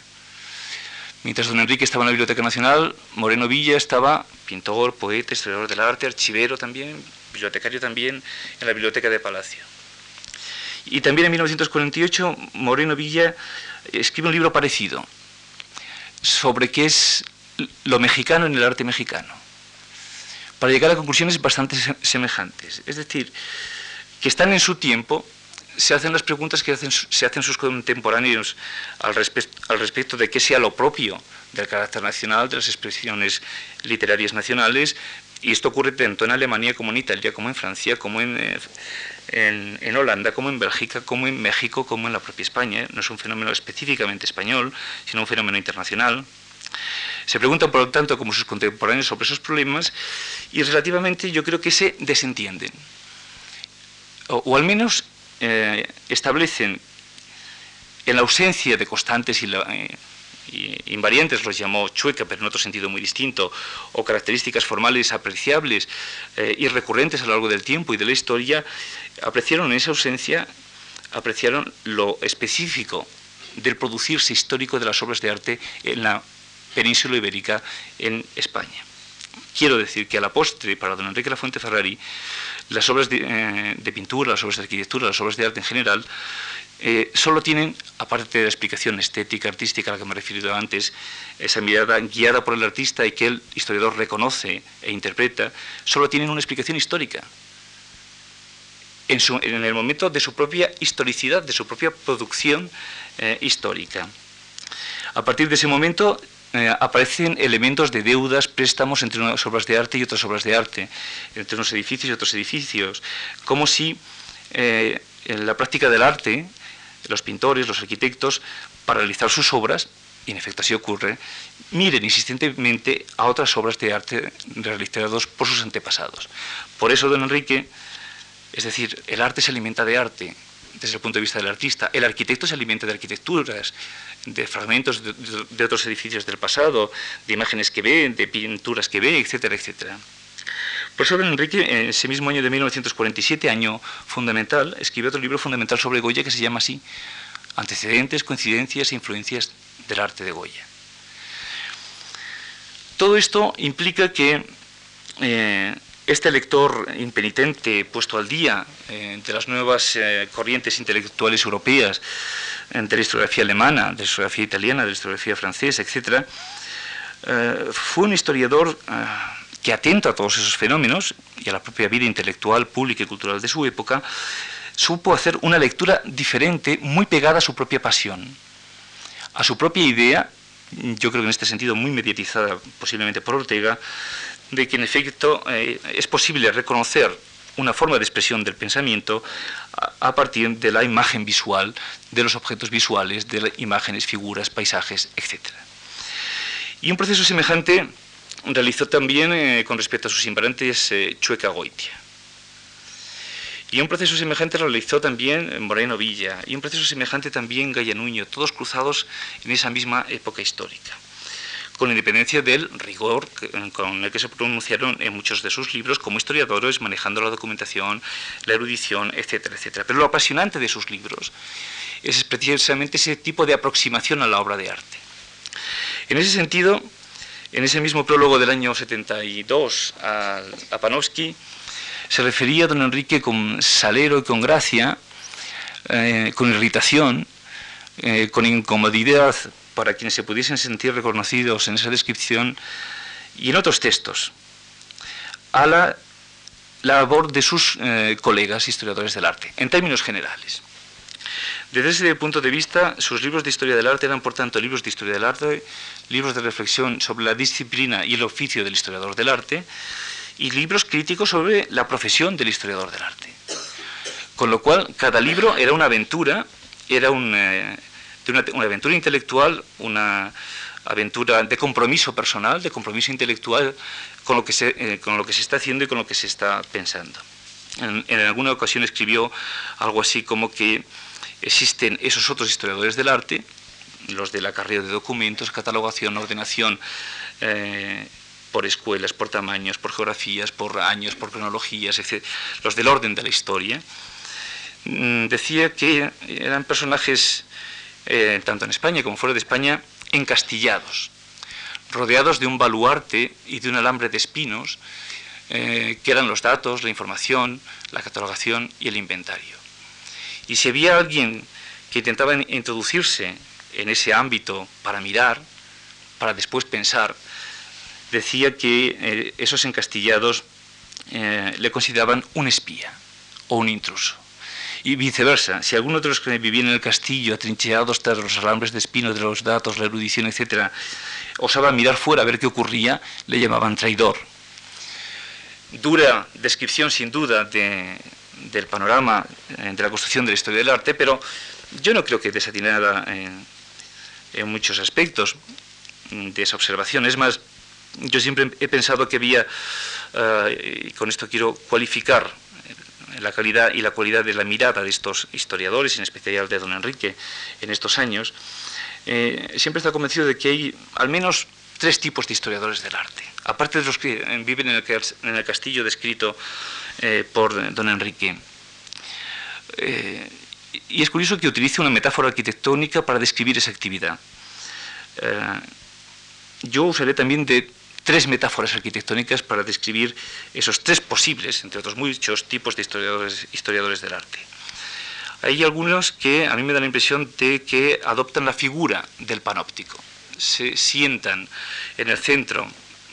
Mientras don Enrique estaba en la Biblioteca Nacional, Moreno Villa estaba pintor, poeta, historiador del arte, archivero también, bibliotecario también en la Biblioteca de Palacio. Y también en 1948 Moreno Villa escribe un libro parecido sobre qué es lo mexicano en el arte mexicano, para llegar a conclusiones bastante semejantes. Es decir, que están en su tiempo, se hacen las preguntas que se hacen sus contemporáneos al, al respecto de qué sea lo propio del carácter nacional, de las expresiones literarias nacionales, y esto ocurre tanto en Alemania como en Italia, como en Francia, como en, eh, en, Holanda, como en Bélgica, como en México, como en la propia España. No es un fenómeno específicamente español, sino un fenómeno internacional. Se preguntan, por lo tanto, como sus contemporáneos sobre esos problemas y relativamente yo creo que se desentienden. O, al menos eh, establecen en la ausencia de constantes y, eh, invariantes, los llamó chueca, pero en otro sentido muy distinto, o características formales apreciables eh, y recurrentes a lo largo del tiempo y de la historia, apreciaron en esa ausencia, apreciaron lo específico del producirse histórico de las obras de arte en la península ibérica, en España. Quiero decir que a la postre, para don Enrique Lafuente Ferrari, las obras de, eh, de pintura, las obras de arquitectura, las obras de arte en general, eh, solo tienen, aparte de la explicación estética, artística a la que me he referido antes, esa mirada guiada por el artista y que el historiador reconoce e interpreta, solo tienen una explicación histórica. En, el momento de su propia historicidad, de su propia producción eh, histórica. A partir de ese momento eh, aparecen elementos de deudas, préstamos entre unas obras de arte y otras obras de arte, entre unos edificios y otros edificios, como si en la práctica del arte los pintores, los arquitectos, para realizar sus obras, y en efecto así ocurre, miren insistentemente a otras obras de arte realizadas por sus antepasados. Por eso, don Enrique, es decir, el arte se alimenta de arte desde el punto de vista del artista, el arquitecto se alimenta de arquitecturas, de fragmentos de, otros edificios del pasado, de imágenes que ve, de pinturas que ve, etcétera, etcétera. Don Enrique, en ese mismo año de 1947, año fundamental, escribió otro libro fundamental sobre Goya que se llama así, Antecedentes, coincidencias e influencias del arte de Goya. Todo esto implica que eh, este lector impenitente, puesto al día eh, de las nuevas eh, corrientes intelectuales europeas, de la historiografía alemana, de la historiografía italiana, de la historiografía francesa, etc., fue un historiador que atento a todos esos fenómenos y a la propia vida intelectual, pública y cultural de su época, supo hacer una lectura diferente, muy pegada a su propia pasión, a su propia idea, yo creo que en este sentido muy mediatizada posiblemente por Ortega, de que en efecto eh, es posible reconocer una forma de expresión del pensamiento a, partir de la imagen visual, de los objetos visuales, de imágenes, figuras, paisajes, etc. Y un proceso semejante realizó también eh, con respecto a sus invariantes eh, Chueca Goitia. Y un proceso semejante realizó también Moreno Villa, y un proceso semejante también Gaya Nuño, todos cruzados en esa misma época histórica, con independencia del rigor con el que se pronunciaron en muchos de sus libros como historiadores, manejando la documentación, la erudición, etcétera, etcétera. Pero lo apasionante de sus libros es precisamente ese tipo de aproximación a la obra de arte. En ese sentido, en ese mismo prólogo del año 72 a, a Panofsky, se refería a don Enrique con salero y con gracia, eh, con irritación, eh, con incomodidad para quienes se pudiesen sentir reconocidos en esa descripción y en otros textos, a la labor de sus eh, colegas historiadores del arte, en términos generales. Desde ese punto de vista, sus libros de historia del arte eran, por tanto, libros de historia del arte, libros de reflexión sobre la disciplina y el oficio del historiador del arte, y libros críticos sobre la profesión del historiador del arte. Con lo cual, cada libro era una aventura, era eh, una, aventura intelectual, una aventura de compromiso personal, de compromiso intelectual con lo que se, eh, con lo que se está haciendo y con lo que se está pensando. en alguna ocasión escribió algo así como que existen esos otros historiadores del arte, los de la carrera de documentos, catalogación, ordenación, eh, por escuelas, por tamaños, por geografías, por años, por cronologías, etc., los del orden de la historia, mm, decía que eran personajes, eh, tanto en España como fuera de España, encastillados, rodeados de un baluarte y de un alambre de espinos, eh, que eran los datos, la información, la catalogación y el inventario. Y si había alguien que intentaba introducirse en ese ámbito para mirar, para después pensar, decía que eh, esos encastillados eh, le consideraban un espía o un intruso. Y viceversa, si alguno de los que vivían en el castillo, atrincheados tras los alambres de espino de los datos, la erudición, etc., osaba mirar fuera a ver qué ocurría, le llamaban traidor. Dura descripción, sin duda, del panorama eh, de la construcción de la historia del arte, pero yo no creo que desatinada en, en muchos aspectos de esa observación. Es más, yo siempre he pensado que había, eh, y con esto quiero cualificar la calidad y la cualidad de la mirada de estos historiadores, en especial de don Enrique, en estos años, eh, siempre estado convencido de que hay al menos tres tipos de historiadores del arte. Aparte de los que viven en el, castillo descrito eh, por don Enrique. y es curioso que utilice una metáfora arquitectónica para describir esa actividad. yo usaré también de tres metáforas arquitectónicas para describir esos tres posibles, entre otros muchos, tipos de historiadores, historiadores del arte. Hay algunos que a mí me dan la impresión de que adoptan la figura del panóptico, se sientan en el centro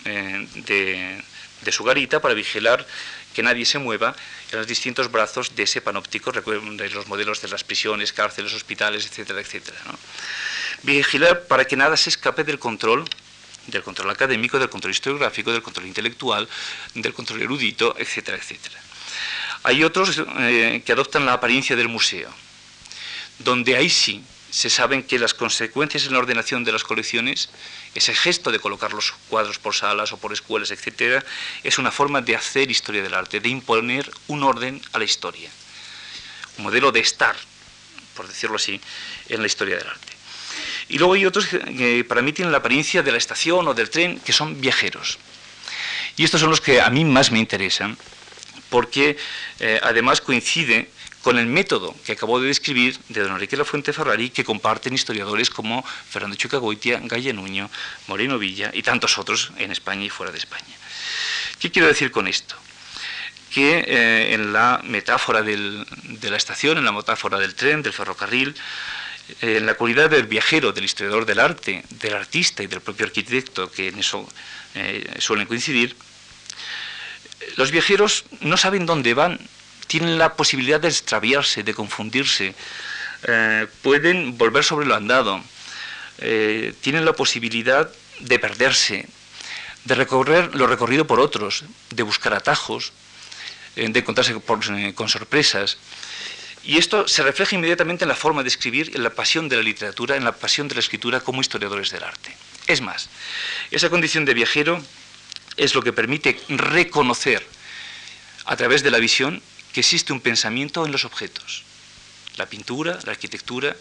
eh, de, su garita para vigilar que nadie se mueva en los distintos brazos de ese panóptico, recuerden los modelos de las prisiones, cárceles, hospitales, etcétera, etcétera. Vigilar para que nada se escape del control del control académico, del control historiográfico, del control intelectual, del control erudito, etcétera, etcétera. Hay otros eh, que adoptan la apariencia del museo, donde ahí sí se saben que las consecuencias en la ordenación de las colecciones, ese gesto de colocar los cuadros por salas o por escuelas, etcétera, es una forma de hacer historia del arte, de imponer un orden a la historia, un modelo de estar, por decirlo así, en la historia del arte. Y luego hay otros que para mí tienen la apariencia de la estación o del tren, que son viajeros. Y estos son los que a mí más me interesan, porque eh, además coincide con el método que acabo de describir de don Enrique Fuente Ferrari, que comparten historiadores como Fernando Chucagoitia, Gaya Nuño, Moreno Villa y tantos otros en España y fuera de España. ¿Qué quiero decir con esto? Que eh, en la metáfora de la estación, en la metáfora del tren, del ferrocarril, en la cualidad del viajero, del historiador del arte, del artista y del propio arquitecto, que en eso eh, suelen coincidir, los viajeros no saben dónde van, tienen la posibilidad de extraviarse, de confundirse, eh, pueden volver sobre lo andado, eh, tienen la posibilidad de perderse, de recorrer lo recorrido por otros, de buscar atajos, de encontrarse con sorpresas. Y esto se refleja inmediatamente en la forma de escribir, en la pasión de la literatura, en la pasión de la escritura como historiadores del arte. Es más, esa condición de viajero es lo que permite reconocer a través de la visión que existe un pensamiento en los objetos, la pintura, la arquitectura,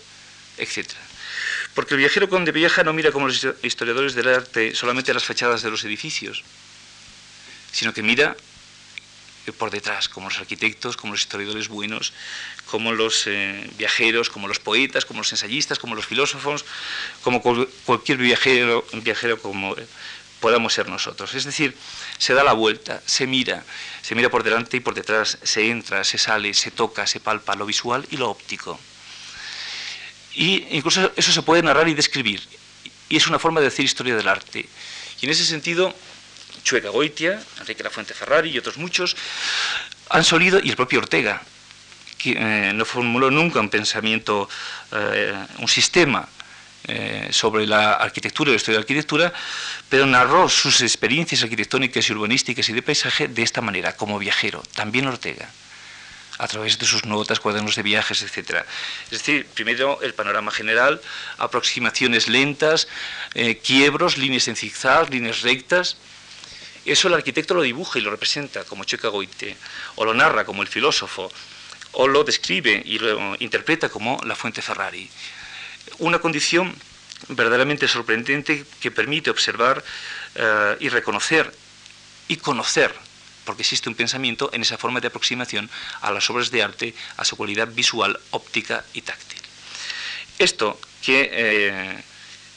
etc. Porque el viajero cuando viaja no mira como los historiadores del arte solamente las fachadas de los edificios, sino que mira por detrás, como los arquitectos, como los historiadores buenos, como los eh, viajeros, como los poetas, como los ensayistas, como los filósofos, como cualquier viajero, viajero como podamos ser nosotros. Es decir, se da la vuelta, se mira, se mira por delante y por detrás, se entra, se sale, se toca, se palpa lo visual y lo óptico. Y incluso eso se puede narrar y describir. Y es una forma de hacer historia del arte. Y en ese sentido, Chueca Goitia, Enrique La Fuente Ferrari y otros muchos, han solido, y el propio Ortega, que eh, no formuló nunca un pensamiento, eh, un sistema eh, sobre la arquitectura y la historia de arquitectura, pero narró sus experiencias arquitectónicas y urbanísticas y de paisaje de esta manera, como viajero, también Ortega a través de sus notas, cuadernos de viajes, etc. Es decir, primero el panorama general, aproximaciones lentas, quiebros, líneas en zigzag, líneas rectas, eso el arquitecto lo dibuja y lo representa como Checa Goite, o lo narra como el filósofo, o lo describe y lo interpreta como la fuente Ferrari. Una condición verdaderamente sorprendente que permite observar eh, y reconocer y conocer, porque existe un pensamiento en esa forma de aproximación a las obras de arte, a su cualidad visual, óptica y táctil. Esto que eh,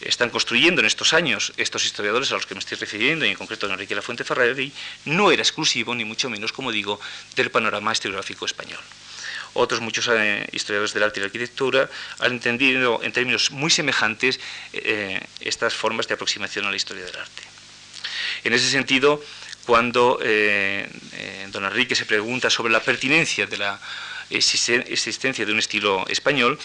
están construyendo en estos años estos historiadores a los que me estoy refiriendo, y en concreto Enrique Lafuente Ferrari, no era exclusivo, ni mucho menos, como digo, del panorama historiográfico español. Otros muchos eh, historiadores del arte y la arquitectura han entendido en términos muy semejantes eh, estas formas de aproximación a la historia del arte. En ese sentido, cuando eh, don Enrique se pregunta sobre la pertinencia de la existencia de un estilo español,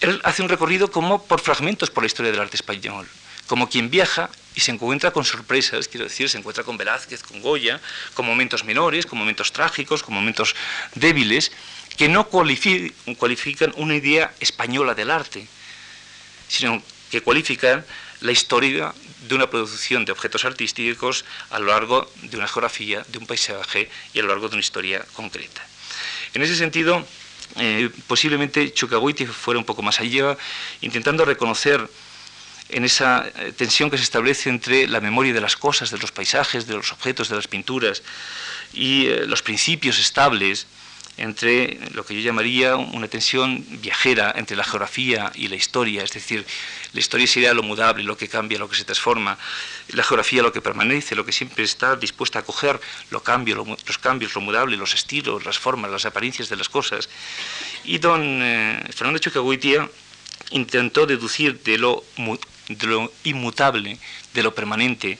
él hace un recorrido como por fragmentos por la historia del arte español, como quien viaja y se encuentra con sorpresas, quiero decir, se encuentra con Velázquez, con Goya, con momentos menores, con momentos trágicos, con momentos débiles, que no cualifican una idea española del arte, sino que cualifican la historia de una producción de objetos artísticos a lo largo de una geografía, de un paisaje y a lo largo de una historia concreta. En ese sentido, eh, posiblemente Chukaguiti fuera un poco más allá, intentando reconocer en esa eh, tensión que se establece entre la memoria de las cosas, de los paisajes, de los objetos, de las pinturas y eh, los principios estables, entre lo que yo llamaría una tensión viajera entre la geografía y la historia, es decir, la historia sería lo mudable, lo que cambia, lo que se transforma, la geografía lo que permanece, lo que siempre está dispuesta a acoger lo cambio, los cambios, lo mudable, los estilos, las formas, las apariencias de las cosas. Y don eh, Fernando Chucahuitia intentó deducir de lo de lo inmutable, de lo permanente,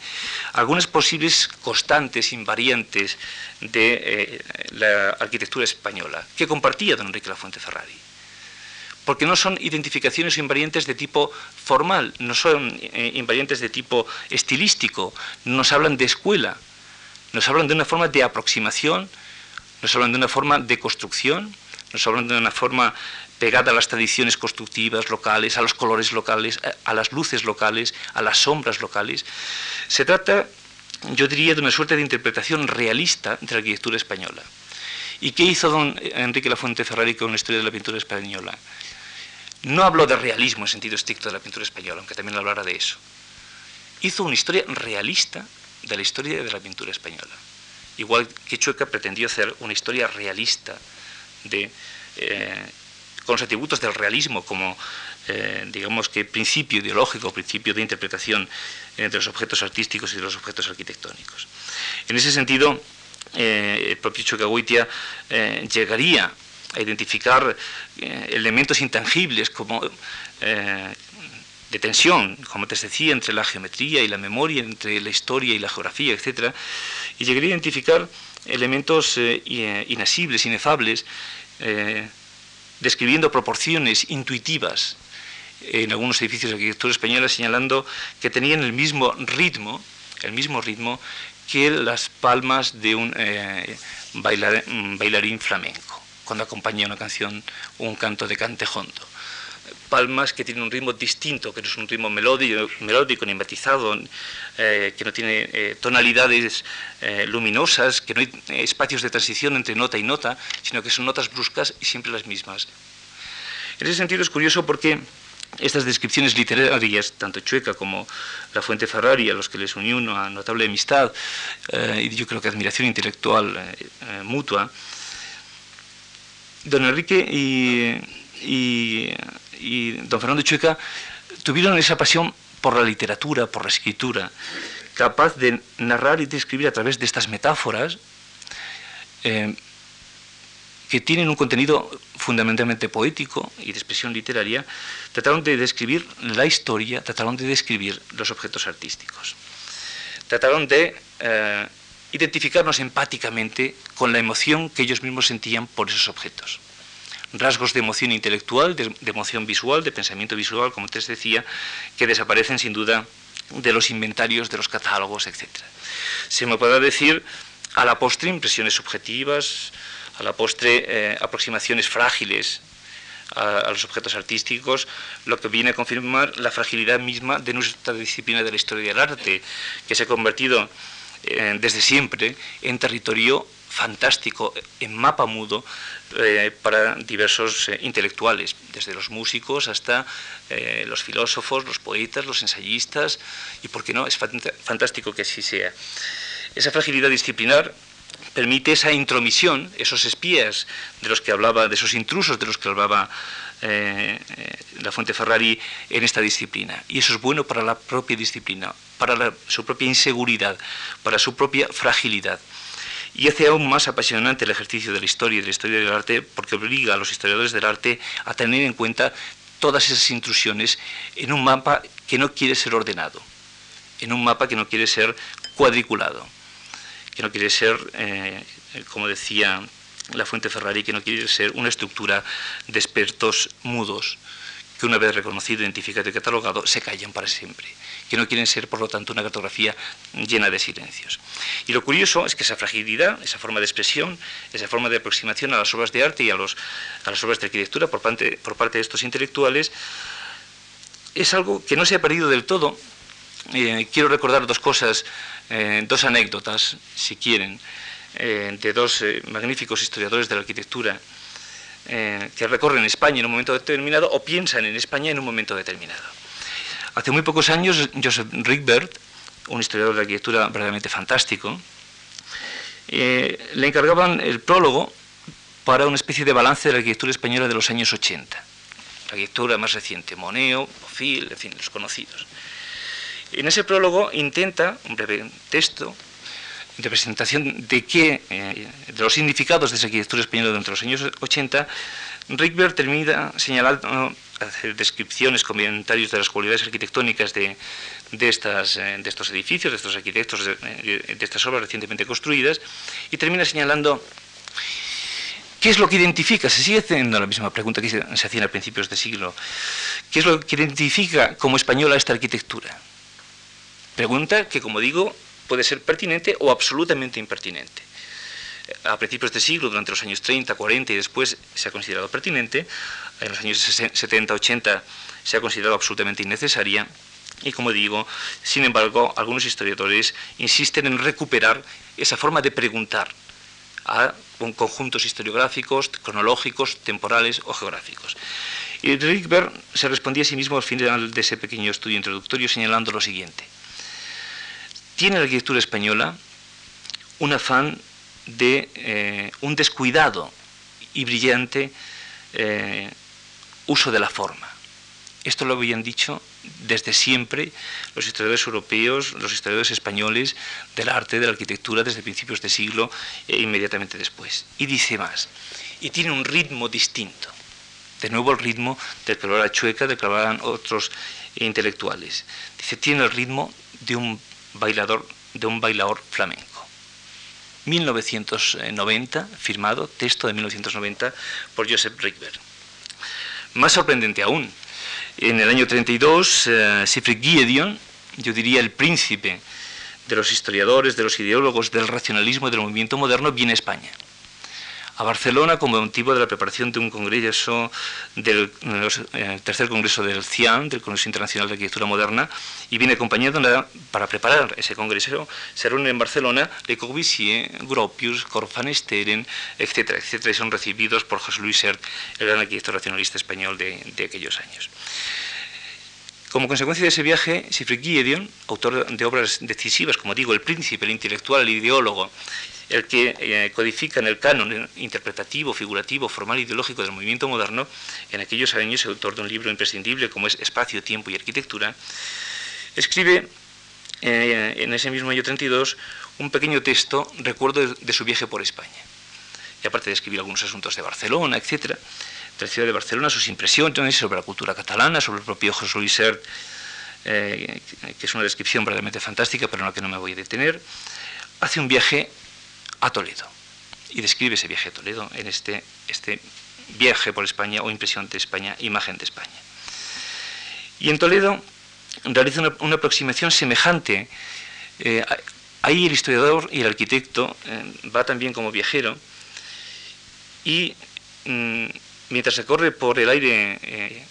algunas posibles constantes, invariantes de eh, la arquitectura española, que compartía don Enrique Lafuente Ferrari. Porque no son identificaciones o invariantes de tipo formal, no son eh, invariantes de tipo estilístico, nos hablan de escuela, nos hablan de una forma de aproximación, nos hablan de una forma de construcción, nos hablan de una forma pegada a las tradiciones constructivas locales, a los colores locales, a las luces locales, a las sombras locales. Se trata, yo diría, de una suerte de interpretación realista de la arquitectura española. ¿Y qué hizo don Enrique Lafuente Ferrari con la historia de la pintura española? No habló de realismo en sentido estricto de la pintura española, aunque también hablara de eso. Hizo una historia realista de la historia de la pintura española. Igual que Chueca pretendió hacer una historia realista de eh, con los atributos del realismo como, eh, digamos que, principio ideológico, principio de interpretación entre los objetos artísticos y los objetos arquitectónicos. En ese sentido, eh, el propio Chocahuitia eh, llegaría a identificar elementos intangibles como de tensión, como te decía, entre la geometría y la memoria, entre la historia y la geografía, etc. Y llegaría a identificar elementos inasibles, inefables, describiendo proporciones intuitivas en algunos edificios de arquitectura española, señalando que tenían el mismo ritmo, el mismo ritmo que las palmas de un eh, bailarín flamenco, cuando acompaña una canción un canto de cantejondo palmas que tienen un ritmo distinto, que no es un ritmo melódico, melódico ni matizado, eh, que no tiene eh, tonalidades eh, luminosas, que no hay espacios de transición entre nota y nota, sino que son notas bruscas y siempre las mismas. En ese sentido es curioso porque estas descripciones literarias, tanto Chueca como La Fuente Ferrari, a los que les unió una notable amistad y yo creo que admiración intelectual mutua, don Enrique y y don Fernando Chueca tuvieron esa pasión por la literatura, por la escritura, capaz de narrar y describir a través de estas metáforas eh, que tienen un contenido fundamentalmente poético y de expresión literaria, trataron de describir la historia, trataron de describir los objetos artísticos. Trataron de eh, identificarnos empáticamente con la emoción que ellos mismos sentían por esos objetos rasgos de emoción intelectual, de, emoción visual, de pensamiento visual, como te decía, que desaparecen sin duda de los inventarios, de los catálogos, etc. Se me puede decir a la postre impresiones subjetivas, a la postre eh, aproximaciones frágiles a, los objetos artísticos, lo que viene a confirmar la fragilidad misma de nuestra disciplina de la historia del arte, que se ha convertido eh, desde siempre en territorio fantástico, en mapa mudo eh, para diversos eh, intelectuales, desde los músicos hasta eh, los filósofos, los poetas, los ensayistas, y por qué no, es fantástico que así sea. Esa fragilidad disciplinar permite esa intromisión, esos espías de los que hablaba, de esos intrusos de los que hablaba eh, eh, la Fuente Ferrari en esta disciplina. Y eso es bueno para la propia disciplina, para su propia inseguridad, para su propia fragilidad. Y hace aún más apasionante el ejercicio de la historia y de la historia del arte porque obliga a los historiadores del arte a tener en cuenta todas esas intrusiones en un mapa que no quiere ser ordenado, en un mapa que no quiere ser cuadriculado, que no quiere ser, eh, como decía la fuente Ferrari, que no quiere ser una estructura de expertos mudos, que una vez reconocido, identificado y catalogado, se callan para siempre, que no quieren ser, por lo tanto, una cartografía llena de silencios. Y lo curioso es que esa fragilidad, esa forma de expresión, esa forma de aproximación a las obras de arte y a, a las obras de arquitectura por parte, por parte de estos intelectuales, es algo que no se ha perdido del todo. Eh, quiero recordar dos cosas, eh, dos anécdotas, si quieren. Eh, de dos eh, magníficos historiadores de la arquitectura eh, que recorren España en un momento determinado o piensan en España en un momento determinado. Hace muy pocos años, Joseph Rickbert, un historiador de arquitectura verdaderamente fantástico, le encargaban el prólogo para una especie de balance de la arquitectura española de los años 80. La arquitectura más reciente, Moneo, Bofil, en fin, los conocidos. En ese prólogo intenta, un breve texto, de presentación de qué, eh, de los significados de esa arquitectura española durante los años 80, Rickberg termina señalando, hacer descripciones, comentarios de las cualidades arquitectónicas de, de, estas, eh, de estos edificios, de estos arquitectos, de, estas obras recientemente construidas, y termina señalando ¿Qué es lo que identifica? Se sigue haciendo la misma pregunta que se hacía a principios de siglo. ¿Qué es lo que identifica como española esta arquitectura? Pregunta que, como digo, puede ser pertinente o absolutamente impertinente. A principios de siglo, durante los años 30, 40 y después se ha considerado pertinente, en los años 70, 80 se ha considerado absolutamente innecesaria y como digo, sin embargo, algunos historiadores insisten en recuperar esa forma de preguntar a conjuntos historiográficos, cronológicos, temporales o geográficos. Y Rickberg se respondía a sí mismo al final de ese pequeño estudio introductorio señalando lo siguiente tiene la arquitectura española un afán de eh, un descuidado y brillante eh, uso de la forma. Esto lo habían dicho desde siempre los historiadores europeos, los historiadores españoles del arte, de la arquitectura, desde principios de siglo e inmediatamente después. Y dice más, y tiene un ritmo distinto. De nuevo el ritmo del que hablaba Chueca, del que hablaban otros intelectuales. Dice, tiene el ritmo de un bailador, de un bailador flamenco. 1990, firmado, texto de 1990 por Joseph Rickberg. Más sorprendente aún, en el año 32, eh, Siegfried Giedion, yo diría el príncipe de los historiadores, de los ideólogos del racionalismo y del movimiento moderno, viene a España a Barcelona como motivo de la preparación de un congreso del eh, tercer congreso del CIAN, del Congreso Internacional de Arquitectura Moderna, y viene acompañado para preparar ese congreso. Se reúnen en Barcelona Le Corbusier, Gropius, Corfanesteren, etcétera, etcétera, y son recibidos por José Luis Sert, el gran arquitecto racionalista español de, aquellos años. Como consecuencia de ese viaje, Siegfried Giedion, autor de obras decisivas, como digo, el príncipe, el intelectual, el ideólogo el que eh, codifica en el canon interpretativo, figurativo, formal e ideológico del movimiento moderno, en aquellos años autor de un libro imprescindible como es Espacio, Tiempo y Arquitectura, escribe eh, en ese mismo año 32 un pequeño texto, recuerdo de, su viaje por España. Y aparte de escribir algunos asuntos de Barcelona, etc., de la ciudad de Barcelona, sus impresiones sobre la cultura catalana, sobre el propio José Luis Sert, eh, que es una descripción verdaderamente fantástica, pero en la que no me voy a detener, hace un viaje a Toledo. Y describe ese viaje a Toledo en este, este viaje por España o impresión de España, imagen de España. Y en Toledo realiza una, aproximación semejante. Eh, ahí el historiador y el arquitecto eh, va también como viajero y mm, mientras se corre por el aire eh,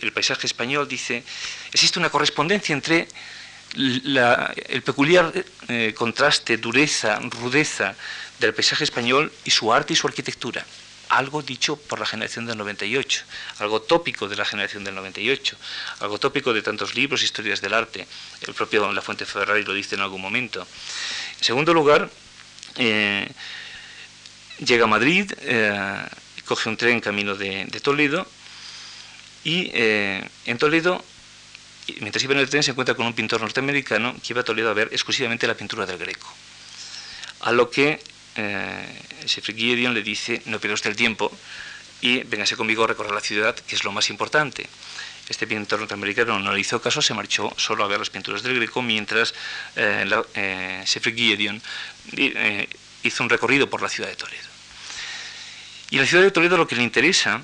el paisaje español dice, existe una correspondencia entre el peculiar eh, contraste, dureza, rudeza del paisaje español y su arte y su arquitectura. Algo dicho por la generación del 98, algo tópico de la generación del 98, algo tópico de tantos libros, historias del arte. El propio La Fuente Ferrari lo dice en algún momento. En segundo lugar, eh, llega a Madrid, coge un tren camino de, Toledo Y eh, en Toledo, mientras iba en el tren, se encuentra con un pintor norteamericano que iba a Toledo a ver exclusivamente la pintura del Greco. A lo que eh, Gideon le dice, no pierda usted el tiempo y véngase conmigo a recorrer la ciudad, que es lo más importante. Este pintor norteamericano no le hizo caso, se marchó solo a ver las pinturas del Greco, mientras eh, eh Gideon eh, hizo un recorrido por la ciudad de Toledo. Y en la ciudad de Toledo lo que le interesa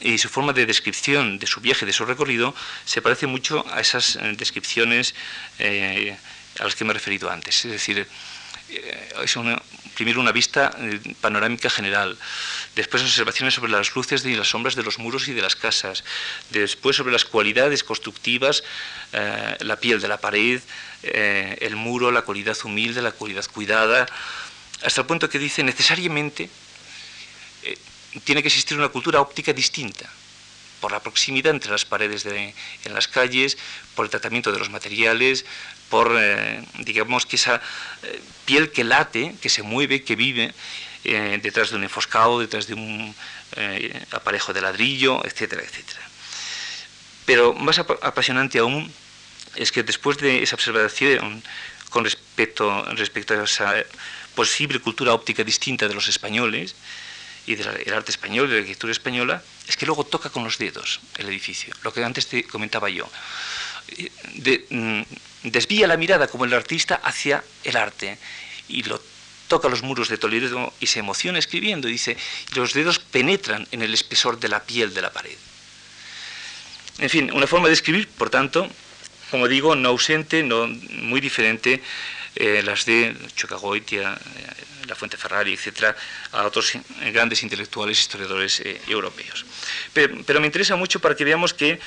y, su forma de descripción de su viaje, de su recorrido, se parece mucho a esas eh, descripciones a las que me he referido antes. Es decir, es primero una vista panorámica general, después observaciones sobre las luces y las sombras de los muros y de las casas, después sobre las cualidades constructivas, eh, la piel de la pared, eh, el muro, la cualidad humilde, la cualidad cuidada, hasta el punto que dice necesariamente eh, tiene que existir una cultura óptica distinta por la proximidad entre las paredes de, en las calles, por el tratamiento de los materiales, por, digamos, que esa piel que late, que se mueve, que vive, eh, detrás de un enfoscado, detrás de un eh, aparejo de ladrillo, etcétera, etcétera. Pero más apasionante aún es que después de esa observación con respecto, respecto a esa posible cultura óptica distinta de los españoles y del arte español, de la arquitectura española, es que luego toca con los dedos el edificio, lo que antes te comentaba yo. Mm, desvía la mirada como el artista hacia el arte y lo toca los muros de Toledo y se emociona escribiendo. Y dice, los dedos penetran en el espesor de la piel de la pared. En fin, una forma de escribir, por tanto, como digo, no ausente, no muy diferente eh, las de Chocagoitia, eh, la Fuente Ferrari, etcétera, a otros grandes intelectuales, historiadores eh, europeos. Pero, me interesa mucho para que veamos que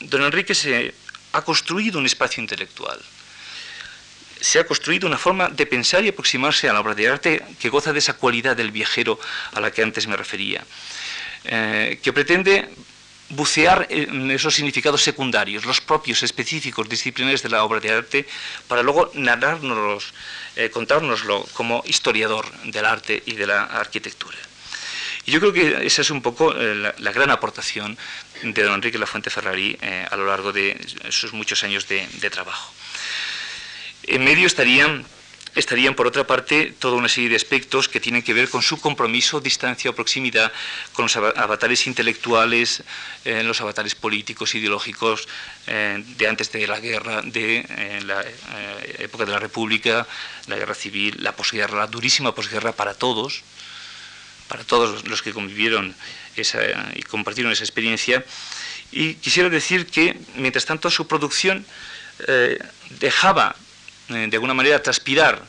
don Enrique se ha construido un espacio intelectual se ha construido una forma de pensar y aproximarse a la obra de arte que goza de esa cualidad del viajero a la que antes me refería, eh, que pretende bucear en esos significados secundarios, los propios específicos disciplinares de la obra de arte, para luego narrárnoslos, eh, contárnoslo como historiador del arte y de la arquitectura. Y yo creo que esa es un poco eh, la, gran aportación de don Enrique Lafuente Ferrari a lo largo de sus muchos años de trabajo. En medio estarían, estarían, por otra parte, toda una serie de aspectos que tienen que ver con su compromiso, distancia o proximidad con los avatares intelectuales, eh, los avatares políticos, ideológicos eh, de antes de la guerra, de eh, la época de la República, la guerra civil, la posguerra, la durísima posguerra para todos, para todos los que convivieron y compartieron esa experiencia. Y quisiera decir que, mientras tanto, su producción dejaba de alguna manera transpirar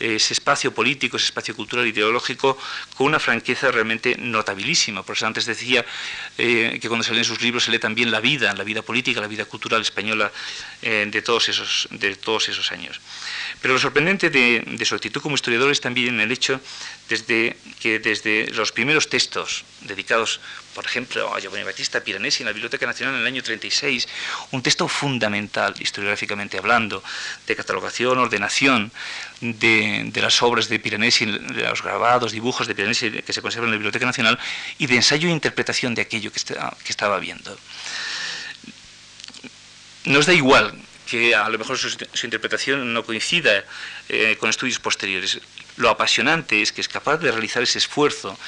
ese espacio político, ese espacio cultural ideológico con una franqueza realmente notabilísima. Por eso antes decía eh, que cuando se leen sus libros se lee también la vida, la vida política, la vida cultural española eh, de, todos esos, de todos esos años. Pero lo sorprendente de, su actitud como historiador es también el hecho desde que desde los primeros textos dedicados por ejemplo, a Giovanni Battista Piranesi en la Biblioteca Nacional en el año 36, un texto fundamental, historiográficamente hablando, de catalogación, ordenación de, las obras de Piranesi, de los grabados, dibujos de Piranesi que se conservan en la Biblioteca Nacional, y de ensayo e interpretación de aquello que, estaba viendo. Nos da igual que a lo mejor su, interpretación no coincida eh, con estudios posteriores. Lo apasionante es que es capaz de realizar ese esfuerzo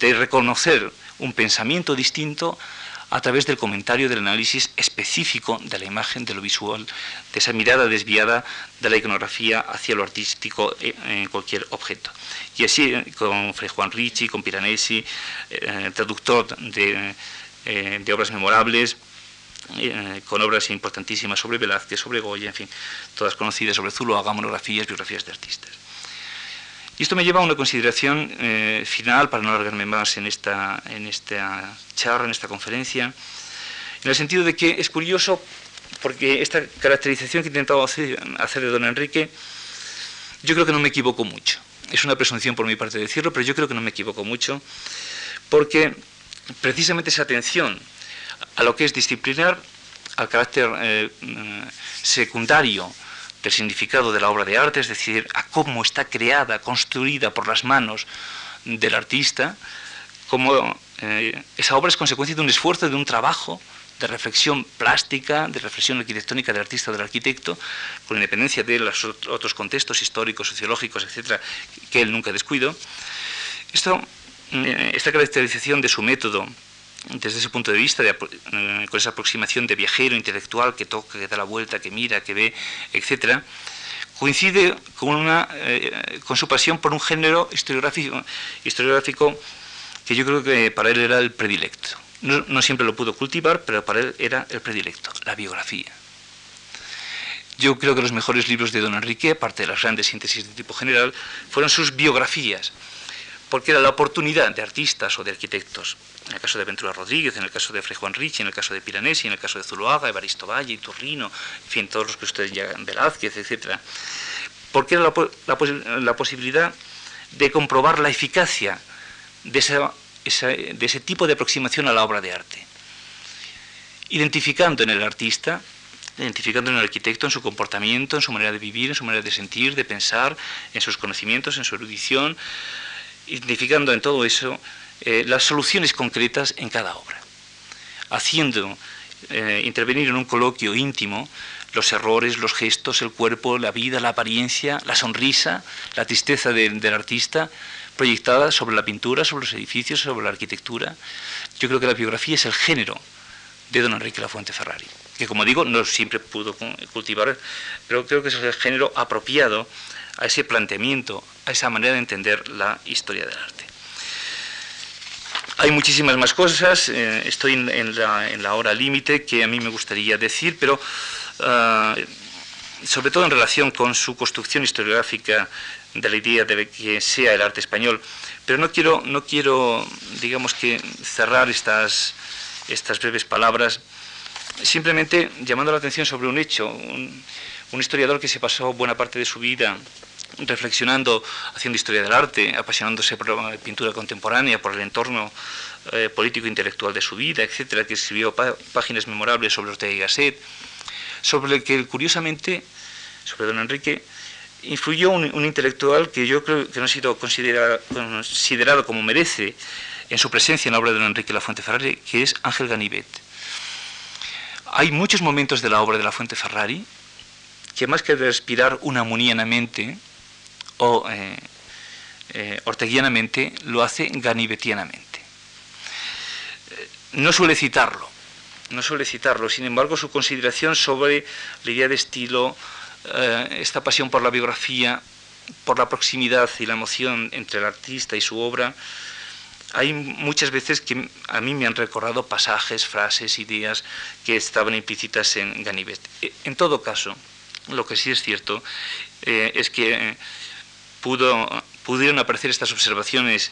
de reconocer un pensamiento distinto a través del comentario del análisis específico de la imagen, de lo visual, de esa mirada desviada de la iconografía hacia lo artístico en cualquier objeto. Y así con Fray Juan Ricci, con Piranesi, eh, traductor de, eh, obras memorables, eh, con obras importantísimas sobre Velázquez, sobre Goya, en fin, todas conocidas sobre Zuloaga, monografías, biografías de artistas. Y esto me lleva a una consideración eh, final, para no alargarme más en esta, en esta charla, en esta conferencia, en el sentido de que es curioso, porque esta caracterización que he intentado hacer, de don Enrique, yo creo que no me equivoco mucho. Es una presunción por mi parte decirlo, pero yo creo que no me equivoco mucho, porque precisamente esa atención a lo que es disciplinar, al carácter eh, secundario del significado de la obra de arte, es decir, a cómo está creada, construida por las manos del artista, como eh, esa obra es consecuencia de un esfuerzo, de un trabajo de reflexión plástica, de reflexión arquitectónica del artista o del arquitecto, con independencia de los otros contextos históricos, sociológicos, etcétera, que él nunca descuidó. Esto, eh, esta caracterización de su método desde ese punto de vista, eh, con esa aproximación de viajero intelectual que toca, que da la vuelta, que mira, que ve, etcétera, coincide con, una, eh, con su pasión por un género historiográfico, historiográfico que yo creo que para él era el predilecto. No, siempre lo pudo cultivar, pero para él era el predilecto, la biografía. Yo creo que los mejores libros de don Enrique, aparte de las grandes síntesis de tipo general, fueron sus biografías, porque era la oportunidad de artistas o de arquitectos, en el caso de Ventura Rodríguez, en el caso de Fray Juan Ricci, en el caso de Piranesi, en el caso de Zuluaga, Evaristo Valle, Turrino, en fin, todos los que ustedes ya, Velázquez, etc. Porque era la posibilidad de comprobar la eficacia de de ese tipo de aproximación a la obra de arte. Identificando en el artista, identificando en el arquitecto, en su comportamiento, en su manera de vivir, en su manera de sentir, de pensar, en sus conocimientos, en su erudición, identificando en todo eso eh, las soluciones concretas en cada obra, haciendo eh, intervenir en un coloquio íntimo los errores, los gestos, el cuerpo, la vida, la apariencia, la sonrisa, la tristeza del artista, proyectada sobre la pintura, sobre los edificios, sobre la arquitectura. Yo creo que la biografía es el género de don Enrique Lafuente Ferrari, que como digo, no siempre pudo cultivar, pero creo que es el género apropiado a ese planteamiento, a esa manera de entender la historia del arte. Hay muchísimas más cosas, eh, estoy en, la, hora límite que a mí me gustaría decir, pero ah, sobre todo en relación con su construcción historiográfica de la idea de que sea el arte español. Pero no quiero, no quiero digamos que, cerrar estas, estas breves palabras simplemente llamando la atención sobre un hecho. Un, historiador que se pasó buena parte de su vida reflexionando, haciendo historia del arte, apasionándose por la pintura contemporánea, por el entorno eh, político e de su vida, etcétera, que escribió páginas memorables sobre Ortega y Gasset, sobre el que curiosamente, sobre don Enrique, influyó un, intelectual que yo creo que no ha sido considerado, como merece en su presencia en la obra de don Enrique Lafuente Ferrari, que es Ángel Ganivet. Hay muchos momentos de la obra de La Fuente Ferrari que más que respirar unamunianamente o eh, eh, orteguianamente, lo hace ganivetianamente. No suele citarlo, no suele citarlo, sin embargo su consideración sobre la idea de estilo, eh, esta pasión por la biografía, por la proximidad y la emoción entre el artista y su obra, hay muchas veces que a mí me han recordado pasajes, frases, ideas que estaban implícitas en Ganivet. Eh, en todo caso, lo que sí es cierto eh, es que pudo, pudieron aparecer estas observaciones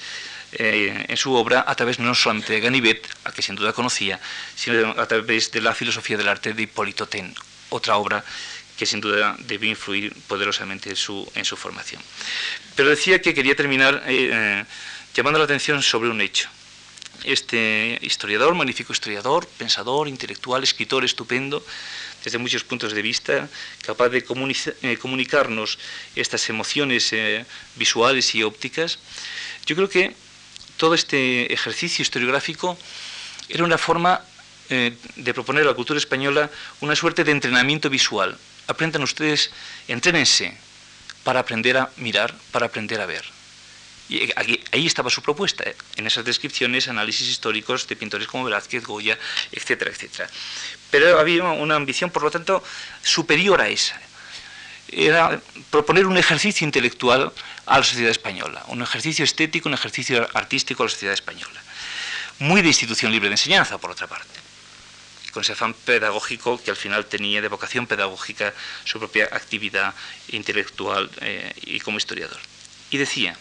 en su obra a través no solamente de Ganivet, a que sin duda conocía, sino a través de la filosofía del arte de Hipólito Ten, otra obra que sin duda debió influir poderosamente en su, en su formación. Pero decía que quería terminar eh, eh, llamando la atención sobre un hecho. Este historiador, magnífico historiador, pensador, intelectual, escritor estupendo, desde muchos puntos de vista, capaz de eh, comunicarnos estas emociones visuales y ópticas, yo creo que todo este ejercicio historiográfico era una forma de proponer a la cultura española una suerte de entrenamiento visual, aprendan ustedes, entrénense para aprender a mirar, para aprender a ver. Y ahí estaba su propuesta, ¿eh? en esas descripciones, análisis históricos de pintores como Velázquez, Goya, etcétera, etcétera. Pero había una ambición, por lo tanto, superior a esa. Era proponer un ejercicio intelectual a la sociedad española, un ejercicio estético, un ejercicio artístico a la sociedad española. Muy de institución libre de enseñanza, por otra parte con ese afán pedagógico que al final tenía de vocación pedagógica su propia actividad intelectual eh, y como historiador. Y decía,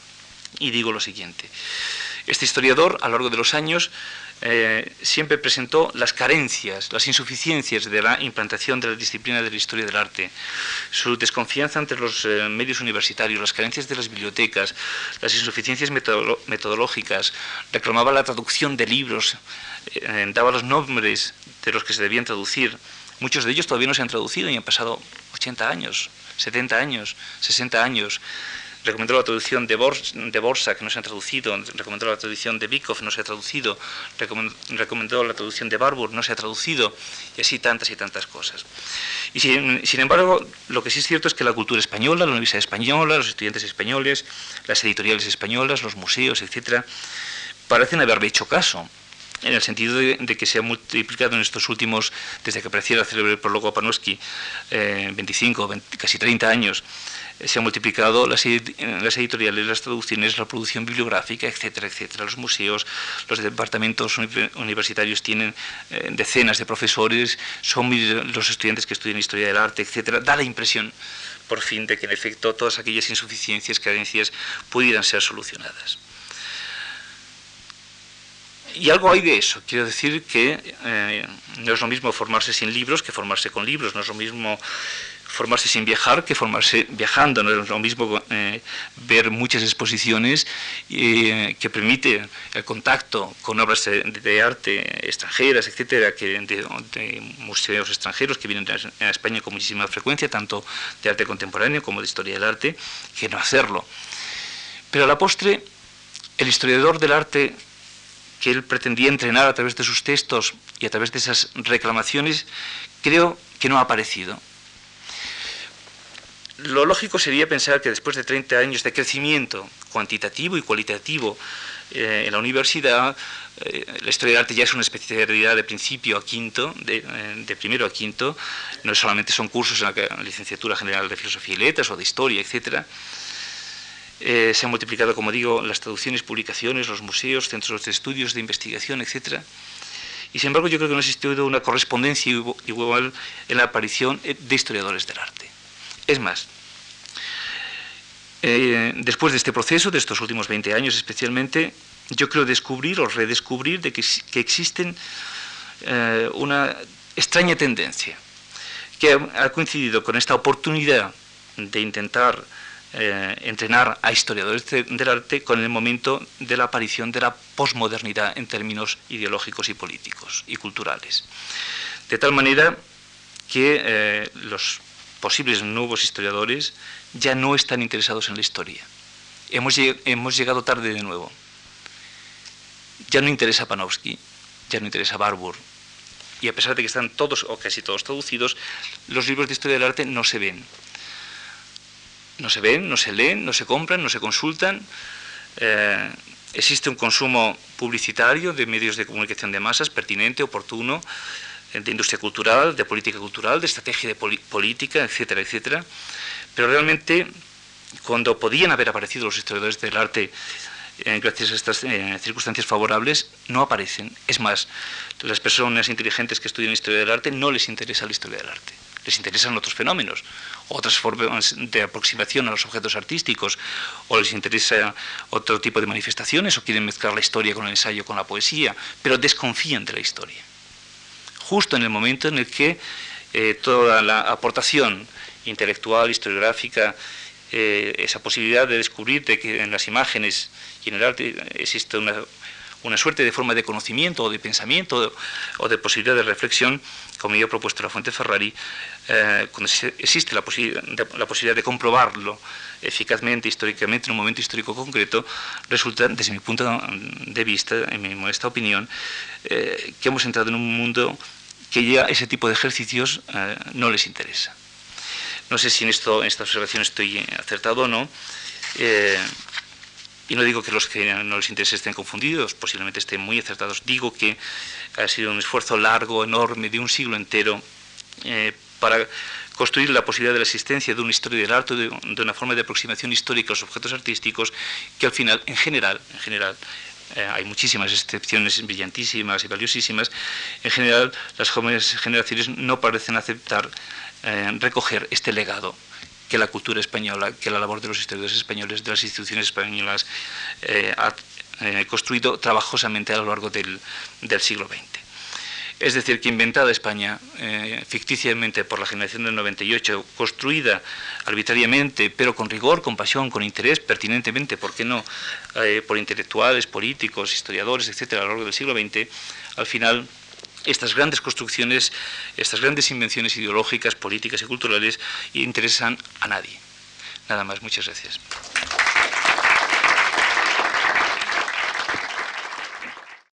y digo lo siguiente, este historiador a lo largo de los años eh, siempre presentó las carencias, las insuficiencias de la implantación de la disciplina de la historia del arte, su desconfianza ante los eh, medios universitarios, las carencias de las bibliotecas, las insuficiencias metodológicas, reclamaba la traducción de libros, daba los nombres de los que se debían traducir. Muchos de ellos todavía no se han traducido y han pasado 80 años, 70 años, 60 años. Recomendó la traducción de, Borsa, que no se ha traducido, recomendó la traducción de Bikov, no se ha traducido, recomendó la traducción de Barbour, no se ha traducido, y así tantas y tantas cosas. Y sin, embargo, lo que sí es cierto es que la cultura española, la universidad española, los estudiantes españoles, las editoriales españolas, los museos, etcétera, parecen haberle hecho caso en el sentido de, que se ha multiplicado en estos últimos, desde que apareciera el célebre prólogo Panofsky, eh, 25, casi 30 años, se han multiplicado las, las, editoriales, las traducciones, la producción bibliográfica, etcétera, etcétera. Los museos, los departamentos universitarios tienen eh, decenas de profesores, son los estudiantes que estudian historia del arte, etcétera. Da la impresión, por fin, de que en efecto todas aquellas insuficiencias, carencias, pudieran ser solucionadas. Y algo hay de eso. Quiero decir que eh, no es lo mismo formarse sin libros que formarse con libros. No es lo mismo formarse sin viajar que formarse viajando. No es lo mismo eh, ver muchas exposiciones eh, que permite el contacto con obras de, arte extranjeras, etcétera, que de, museos extranjeros que vienen a España con muchísima frecuencia, tanto de arte contemporáneo como de historia del arte, que no hacerlo. Pero a la postre, el historiador del arte que él pretendía entrenar a través de sus textos y a través de esas reclamaciones, creo que no ha aparecido. Lo lógico sería pensar que después de 30 años de crecimiento cuantitativo y cualitativo eh, en la universidad, eh, la historia del arte ya es una especialidad de principio a quinto, de, eh, primero a quinto, no solamente son cursos en la licenciatura general de filosofía y letras o de historia, etcétera, se han multiplicado, como digo, las traducciones, publicaciones, los museos, centros de estudios, de investigación, etc. Y sin embargo, yo creo que no ha existido una correspondencia igual en la aparición de historiadores del arte. Es más, eh, después de este proceso, de estos últimos 20 años especialmente, yo creo descubrir o redescubrir de que, existen eh, una extraña tendencia que ha coincidido con esta oportunidad de intentar eh, entrenar a historiadores del arte con el momento de la aparición de la posmodernidad en términos ideológicos y políticos y culturales. De tal manera que los posibles nuevos historiadores ya no están interesados en la historia. Hemos, llegado tarde de nuevo. Ya no interesa Panofsky, ya no interesa Barbour, y a pesar de que están todos o casi todos traducidos, los libros de historia del arte no se ven no se ven, no se leen, no se compran, no se consultan. Eh, existe un consumo publicitario de medios de comunicación de masas pertinente, oportuno, de industria cultural, de política cultural, de estrategia de política, etcétera, etcétera. Pero realmente, cuando podían haber aparecido los historiadores del arte eh, gracias a estas circunstancias favorables, no aparecen. Es más, las personas inteligentes que estudian historia del arte no les interesa la historia del arte les interesan otros fenómenos, otras formas de aproximación a los objetos artísticos, o les interesa otro tipo de manifestaciones, o quieren mezclar la historia con el ensayo, con la poesía, pero desconfían de la historia. Justo en el momento en el que eh, toda la aportación intelectual, historiográfica, eh, esa posibilidad de descubrir de que en las imágenes y en el arte existe una, una suerte de forma de conocimiento o de pensamiento o de posibilidad de reflexión, como yo he propuesto la Fuente Ferrari, eh, cuando existe la, la, posibilidad de comprobarlo eficazmente, históricamente, en un momento histórico concreto, resulta, desde mi punto de vista, en mi modesta opinión, que hemos entrado en un mundo que ya ese tipo de ejercicios eh, no les interesa. No sé si en, esto, en esta observación estoy acertado o no. Y no digo que los que no les interese estén confundidos, posiblemente estén muy acertados. Digo que ha sido un esfuerzo largo, enorme, de un siglo entero, eh, para construir la posibilidad de la existencia de una historia del arte, de, una forma de aproximación histórica a los objetos artísticos, que al final, en general, en general, eh, hay muchísimas excepciones brillantísimas y valiosísimas, en general las jóvenes generaciones no parecen aceptar eh, recoger este legado que la cultura española, que la labor de los historiadores españoles, de las instituciones españolas, eh, ha construido trabajosamente a lo largo del, siglo XX. Es decir, que inventada España eh, ficticiamente por la generación del 98, construida arbitrariamente, pero con rigor, con pasión, con interés, pertinentemente, ¿por qué no?, por intelectuales, políticos, historiadores, etcétera, a lo largo del siglo XX, al final estas grandes construcciones, estas grandes invenciones ideológicas, políticas y culturales interesan a nadie. Nada más, muchas gracias.